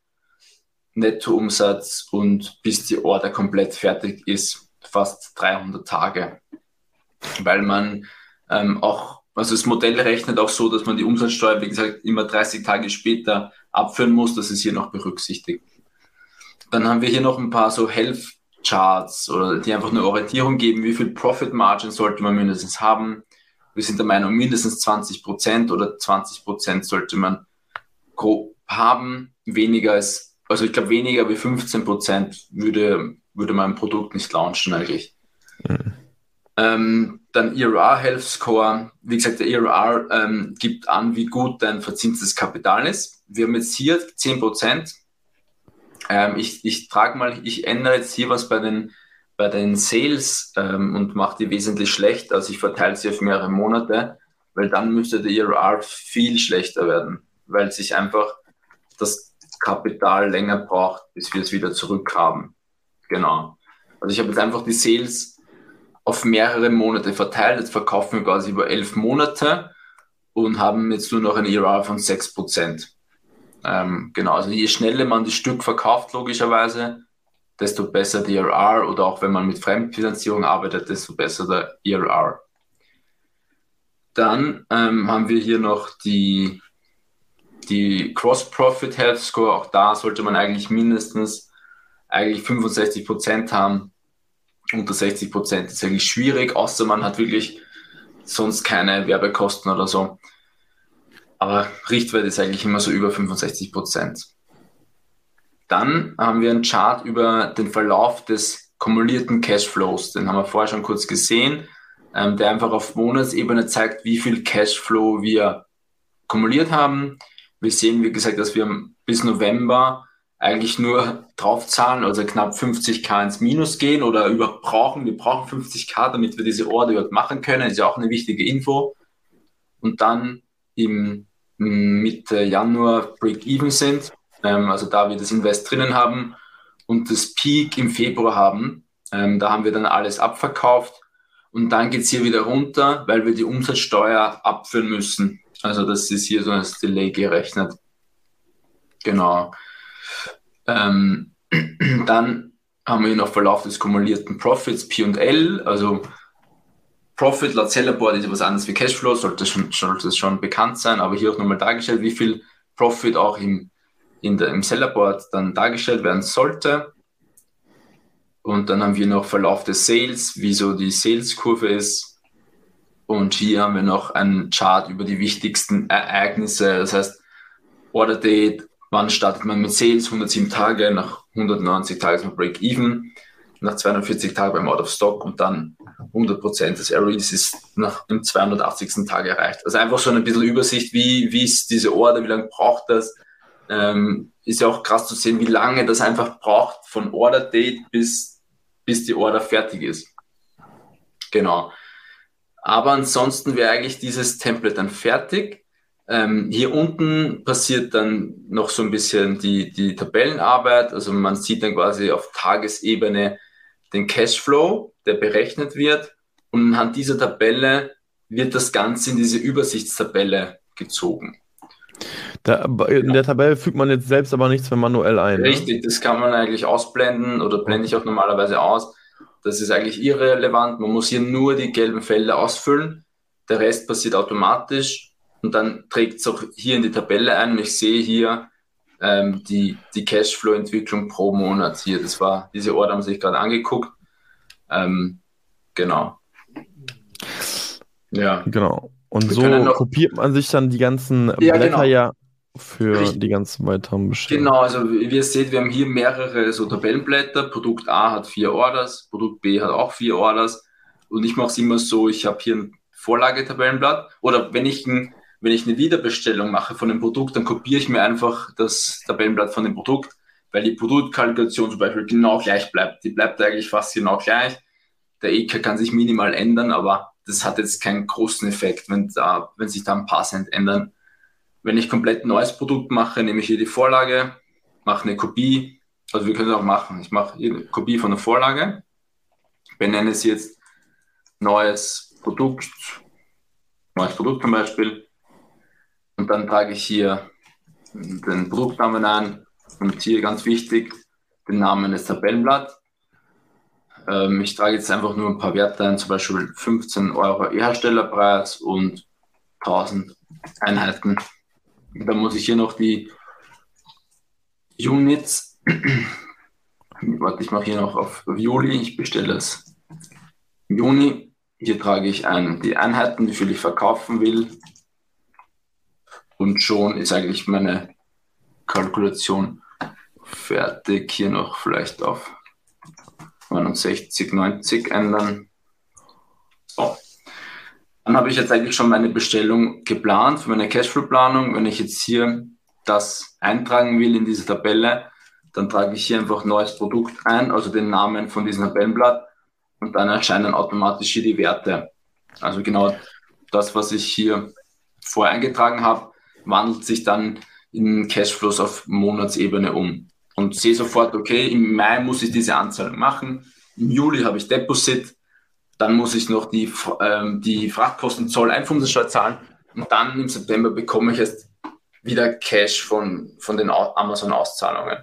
Nettoumsatz und bis die Order komplett fertig ist, fast 300 Tage. Weil man ähm, auch, also das Modell rechnet auch so, dass man die Umsatzsteuer, wie gesagt, immer 30 Tage später abführen muss, das ist hier noch berücksichtigt. Dann haben wir hier noch ein paar so Health Charts oder die einfach eine Orientierung geben, wie viel Profit Margin sollte man mindestens haben. Wir sind der Meinung, mindestens 20 Prozent oder 20 Prozent sollte man grob haben. weniger als, also ich glaube weniger wie 15 Prozent würde, würde mein Produkt nicht launchen eigentlich. Mhm. Ähm, dann ERR Health Score. Wie gesagt, der ERR ähm, gibt an, wie gut dein verzinstes Kapital ist. Wir haben jetzt hier 10 Prozent. Ähm, ich, ich trage mal, ich ändere jetzt hier was bei den, bei den Sales ähm, und mache die wesentlich schlechter. Also ich verteile sie auf mehrere Monate, weil dann müsste der ERR viel schlechter werden, weil sich einfach das Kapital länger braucht, bis wir es wieder zurückhaben. Genau. Also ich habe jetzt einfach die Sales auf mehrere Monate verteilt. Jetzt verkaufen wir quasi über elf Monate und haben jetzt nur noch ein ERR von 6%. Ähm, genau, also je schneller man das Stück verkauft, logischerweise, desto besser der ERR oder auch wenn man mit Fremdfinanzierung arbeitet, desto besser der ERR. Dann ähm, haben wir hier noch die, die Cross-Profit Health Score. Auch da sollte man eigentlich mindestens eigentlich 65% haben unter 60 Prozent ist eigentlich schwierig, außer man hat wirklich sonst keine Werbekosten oder so. Aber Richtwert ist eigentlich immer so über 65 Prozent. Dann haben wir einen Chart über den Verlauf des kumulierten Cashflows. Den haben wir vorher schon kurz gesehen, ähm, der einfach auf Monatsebene zeigt, wie viel Cashflow wir kumuliert haben. Wir sehen, wie gesagt, dass wir bis November eigentlich nur draufzahlen, also knapp 50k ins Minus gehen oder über brauchen. Wir brauchen 50k, damit wir diese Order überhaupt machen können. Ist ja auch eine wichtige Info. Und dann im Mitte Januar Break-Even sind, ähm, also da wir das Invest drinnen haben und das Peak im Februar haben. Ähm, da haben wir dann alles abverkauft und dann geht es hier wieder runter, weil wir die Umsatzsteuer abführen müssen. Also das ist hier so als Delay gerechnet. Genau. Ähm, *clears throat* dann haben wir noch Verlauf des kumulierten Profits, P&L, also Profit laut Sellerboard ist ja was anderes wie Cashflow, sollte schon, sollte schon bekannt sein, aber hier auch nochmal dargestellt, wie viel Profit auch im, in der, im Sellerboard dann dargestellt werden sollte. Und dann haben wir noch Verlauf des Sales, wie so die Sales-Kurve ist. Und hier haben wir noch einen Chart über die wichtigsten Ereignisse, das heißt Order Date, Wann startet man mit Sales? 107 Tage, nach 190 Tagen ist man Break-Even, nach 240 Tagen beim Out of Stock und dann 100% des ROEs ist nach dem 280. Tag erreicht. Also einfach so ein bisschen Übersicht, wie, wie ist diese Order, wie lange braucht das? Ähm, ist ja auch krass zu sehen, wie lange das einfach braucht von Order Date bis, bis die Order fertig ist. Genau. Aber ansonsten wäre eigentlich dieses Template dann fertig. Ähm, hier unten passiert dann noch so ein bisschen die, die Tabellenarbeit. Also man sieht dann quasi auf Tagesebene den Cashflow, der berechnet wird. Und anhand dieser Tabelle wird das Ganze in diese Übersichtstabelle gezogen. Da, in der Tabelle fügt man jetzt selbst aber nichts mehr manuell ein. Ne? Richtig, ne? das kann man eigentlich ausblenden oder blende ich auch normalerweise aus. Das ist eigentlich irrelevant. Man muss hier nur die gelben Felder ausfüllen. Der Rest passiert automatisch und dann trägt es auch hier in die Tabelle ein und ich sehe hier ähm, die, die Cashflow-Entwicklung pro Monat hier. Das war, diese Order haben sich gerade angeguckt. Ähm, genau. Ja. Genau. Und Wir so kopiert man sich dann die ganzen ja, Blätter genau. ja für Richtig. die ganzen weiteren Bestellungen. Genau, also wie ihr seht, wir haben hier mehrere so Tabellenblätter. Produkt A hat vier Orders, Produkt B hat auch vier Orders. Und ich mache es immer so, ich habe hier ein Vorlagetabellenblatt oder wenn ich ein wenn ich eine Wiederbestellung mache von dem Produkt, dann kopiere ich mir einfach das Tabellenblatt von dem Produkt, weil die Produktkalkulation zum Beispiel genau gleich bleibt. Die bleibt eigentlich fast genau gleich. Der EK kann sich minimal ändern, aber das hat jetzt keinen großen Effekt, wenn, da, wenn sich da ein paar Cent ändern. Wenn ich komplett neues Produkt mache, nehme ich hier die Vorlage, mache eine Kopie. Also wir können es auch machen. Ich mache hier eine Kopie von der Vorlage, benenne es jetzt neues Produkt, neues Produkt zum Beispiel und dann trage ich hier den Produktnamen ein und hier ganz wichtig den Namen des Tabellenblatts. Ähm, ich trage jetzt einfach nur ein paar Werte ein, zum Beispiel 15 Euro Herstellerpreis und 1000 Einheiten. Und dann muss ich hier noch die Units, *clears throat* warte, ich mache hier noch auf Juli, ich bestelle es im Juni. Hier trage ich ein die Einheiten, wie viel ich verkaufen will, und schon ist eigentlich meine Kalkulation fertig. Hier noch vielleicht auf 69, 90 ändern. So. Dann habe ich jetzt eigentlich schon meine Bestellung geplant für meine Cashflow-Planung. Wenn ich jetzt hier das eintragen will in diese Tabelle, dann trage ich hier einfach neues Produkt ein, also den Namen von diesem Tabellenblatt und dann erscheinen automatisch hier die Werte. Also genau das, was ich hier vorher eingetragen habe, wandelt sich dann in Cashflows auf Monatsebene um und sehe sofort, okay, im Mai muss ich diese Anzahl machen, im Juli habe ich Deposit, dann muss ich noch die, ähm, die Frachtkosten, Zoll, Einfuhrumsatzsteuer zahlen und dann im September bekomme ich erst wieder Cash von, von den Amazon-Auszahlungen.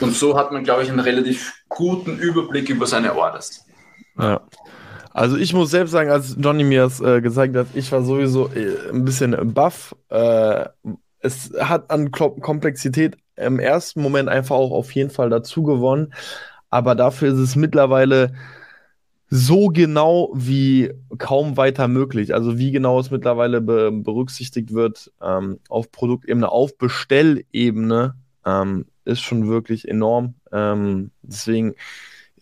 Und so hat man, glaube ich, einen relativ guten Überblick über seine Orders. Ja. Also ich muss selbst sagen, als Johnny mir das äh, gesagt hat, ich war sowieso äh, ein bisschen baff. Äh, es hat an Komplexität im ersten Moment einfach auch auf jeden Fall dazu gewonnen. Aber dafür ist es mittlerweile so genau wie kaum weiter möglich. Also wie genau es mittlerweile be berücksichtigt wird ähm, auf Produktebene, auf Bestellebene, ähm, ist schon wirklich enorm. Ähm, deswegen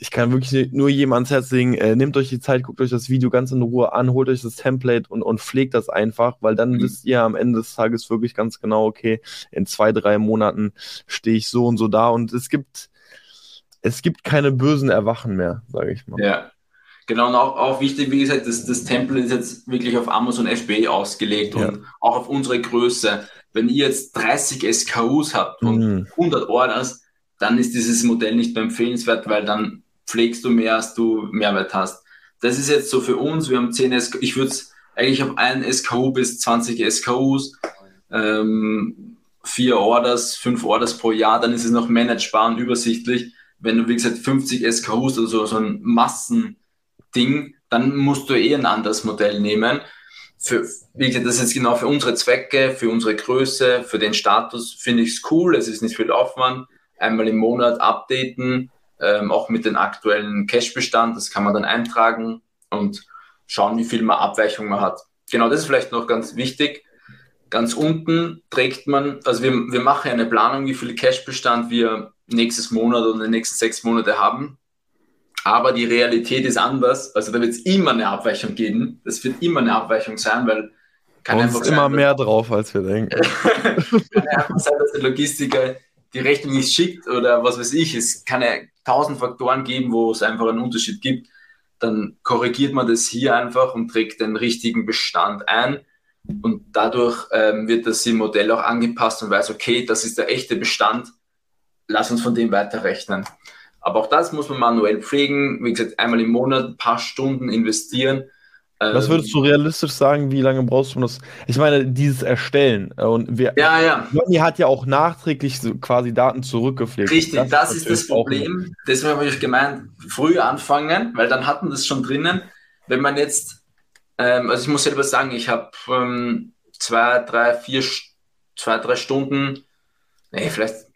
ich kann wirklich nur jedem ans Herz legen, äh, nehmt euch die Zeit, guckt euch das Video ganz in Ruhe an, holt euch das Template und, und pflegt das einfach, weil dann mhm. wisst ihr am Ende des Tages wirklich ganz genau, okay, in zwei, drei Monaten stehe ich so und so da und es gibt, es gibt keine bösen Erwachen mehr, sage ich mal. Ja. Genau, und auch, auch wichtig, wie gesagt, das, das Template ist jetzt wirklich auf Amazon FBA ausgelegt ja. und auch auf unsere Größe. Wenn ihr jetzt 30 SKUs habt und mhm. 100 Orders, dann ist dieses Modell nicht mehr empfehlenswert, weil dann pflegst du mehr, als du Mehrwert hast. Das ist jetzt so für uns, wir haben 10 SKUs, ich würde es eigentlich auf einen SKU bis 20 SKUs, ähm, vier Orders, fünf Orders pro Jahr, dann ist es noch managebar und übersichtlich. Wenn du, wie gesagt, 50 SKUs oder so, so ein Massending, dann musst du eh ein anderes Modell nehmen. Für, wie gesagt, das ist jetzt genau für unsere Zwecke, für unsere Größe, für den Status finde ich es cool. Es ist nicht viel Aufwand. Einmal im Monat updaten, ähm, auch mit dem aktuellen Cash-Bestand. Das kann man dann eintragen und schauen, wie viel man Abweichung man hat. Genau, das ist vielleicht noch ganz wichtig. Ganz unten trägt man, also wir, wir machen eine Planung, wie viel Cash-Bestand wir nächstes Monat oder in den nächsten sechs Monate haben. Aber die Realität ist anders. Also da wird es immer eine Abweichung geben. Das wird immer eine Abweichung sein, weil kann einfach ist immer sein, mehr drauf, als wir denken. *laughs* kann einfach sein, dass der Logistiker die Rechnung nicht schickt oder was weiß ich. Es kann ja tausend Faktoren geben, wo es einfach einen Unterschied gibt. Dann korrigiert man das hier einfach und trägt den richtigen Bestand ein. Und dadurch ähm, wird das im Modell auch angepasst und weiß, okay, das ist der echte Bestand. Lass uns von dem weiterrechnen. Aber auch das muss man manuell pflegen. Wie gesagt, einmal im Monat ein paar Stunden investieren was würdest du realistisch sagen, wie lange brauchst du das? Ich meine, dieses Erstellen. Äh, und wir, ja, ja. Johnny hat ja auch nachträglich quasi Daten zurückgepflegt. Richtig, das, das ist das Problem. Deswegen habe ich gemeint, früh anfangen, weil dann hatten das schon drinnen. Wenn man jetzt, ähm, also ich muss selber sagen, ich habe ähm, zwei, drei, vier, zwei, drei Stunden, nee, vielleicht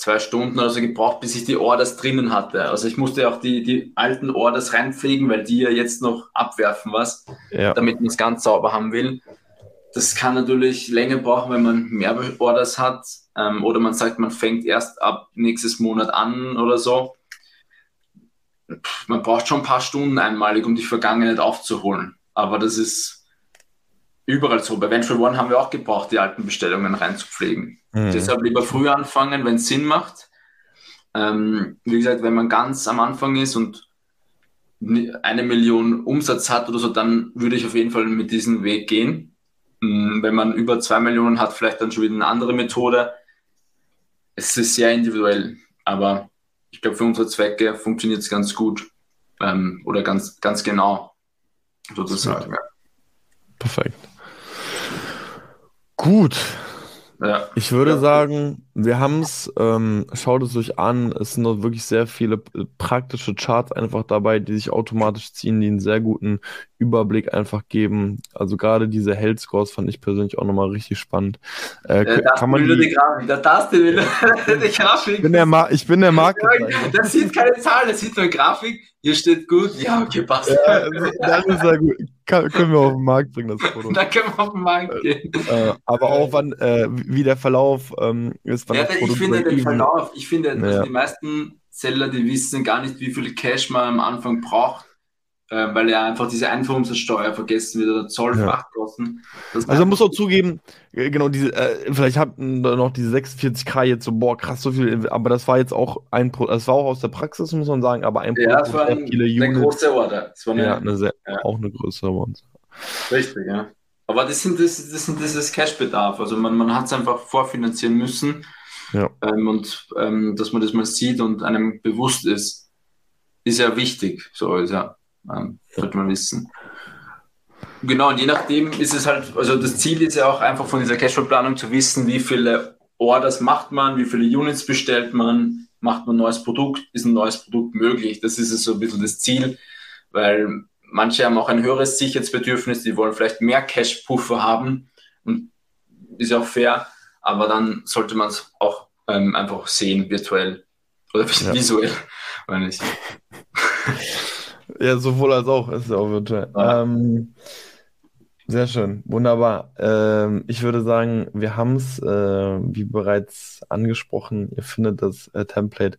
zwei Stunden oder so gebraucht, bis ich die Orders drinnen hatte. Also ich musste auch die, die alten Orders reinpflegen, weil die ja jetzt noch abwerfen was, ja. damit man es ganz sauber haben will. Das kann natürlich länger brauchen, wenn man mehr Orders hat. Ähm, oder man sagt, man fängt erst ab nächstes Monat an oder so. Man braucht schon ein paar Stunden einmalig, um die Vergangenheit aufzuholen. Aber das ist überall so. Bei Venture One haben wir auch gebraucht, die alten Bestellungen reinzupflegen. Mhm. Deshalb lieber früh anfangen, wenn es Sinn macht. Ähm, wie gesagt, wenn man ganz am Anfang ist und eine Million Umsatz hat oder so, dann würde ich auf jeden Fall mit diesem Weg gehen. Mhm, wenn man über zwei Millionen hat, vielleicht dann schon wieder eine andere Methode. Es ist sehr individuell, aber ich glaube, für unsere Zwecke funktioniert es ganz gut ähm, oder ganz, ganz genau, sozusagen. Perfekt. Gut, ja. Ich würde ja. sagen, wir haben es, ähm, schaut es euch an, es sind noch wirklich sehr viele praktische Charts einfach dabei, die sich automatisch ziehen, die einen sehr guten Überblick einfach geben. Also gerade diese Health Scores fand ich persönlich auch nochmal richtig spannend. Äh, äh, kann man die, die Grafik, da das die, *laughs* die Grafik. Ich bin der, Ma ich bin der Marketer. Das sieht keine Zahlen, das sieht nur Grafik. Hier steht gut, ja, okay, passt. Ja, das ist ja gut. kann, können wir auf den Markt bringen, das Produkt. *laughs* da können wir auf den Markt gehen. Äh, aber auch wann, äh, wie der Verlauf ähm, ist. Wann ja, ich finde den Verlauf, ich finde, ja. also die meisten Seller, die wissen gar nicht, wie viel Cash man am Anfang braucht äh, weil er einfach diese Einfuhrumsatzsteuer vergessen wird oder Zollfachkosten. Ja. Also man muss auch zugeben, äh, genau, diese, äh, vielleicht hatten noch diese 46k jetzt so, boah, krass, so viel, aber das war jetzt auch ein Pro, das war auch aus der Praxis, muss man sagen, aber ein ja, das war ein, viele eine große Order. Das war eine, ja, eine sehr, ja. auch eine größere uns. Richtig, ja. Aber das sind das, das sind dieses Cashbedarf. Also man, man hat es einfach vorfinanzieren müssen. Ja. Ähm, und ähm, dass man das mal sieht und einem bewusst ist, ist ja wichtig. So ist ja. Ähm, sollte man wissen. Genau, und je nachdem ist es halt, also das Ziel ist ja auch einfach von dieser Cashflow-Planung zu wissen, wie viele Orders macht man, wie viele Units bestellt man, macht man ein neues Produkt, ist ein neues Produkt möglich. Das ist so ein bisschen das Ziel, weil manche haben auch ein höheres Sicherheitsbedürfnis, die wollen vielleicht mehr Cash-Puffer haben und ist ja auch fair, aber dann sollte man es auch ähm, einfach sehen, virtuell oder ja. *laughs* visuell, meine ich. *laughs* Ja, sowohl als auch ist ja auch virtuell. Ja. Ähm, sehr schön, wunderbar. Ähm, ich würde sagen, wir haben es, äh, wie bereits angesprochen, ihr findet das äh, Template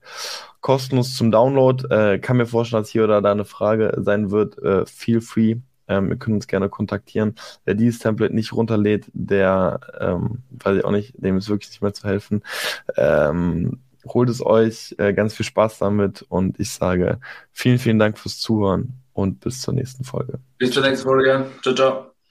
kostenlos zum Download. Äh, kann mir vorstellen, dass hier oder da eine Frage sein wird. Äh, feel free. Ähm, ihr könnt uns gerne kontaktieren. Wer dieses Template nicht runterlädt, der, ähm, weiß ich auch nicht, dem ist wirklich nicht mehr zu helfen. Ähm, holt es euch, äh, ganz viel Spaß damit und ich sage vielen, vielen Dank fürs Zuhören und bis zur nächsten Folge. Bis zur nächsten Folge. Ciao, ciao.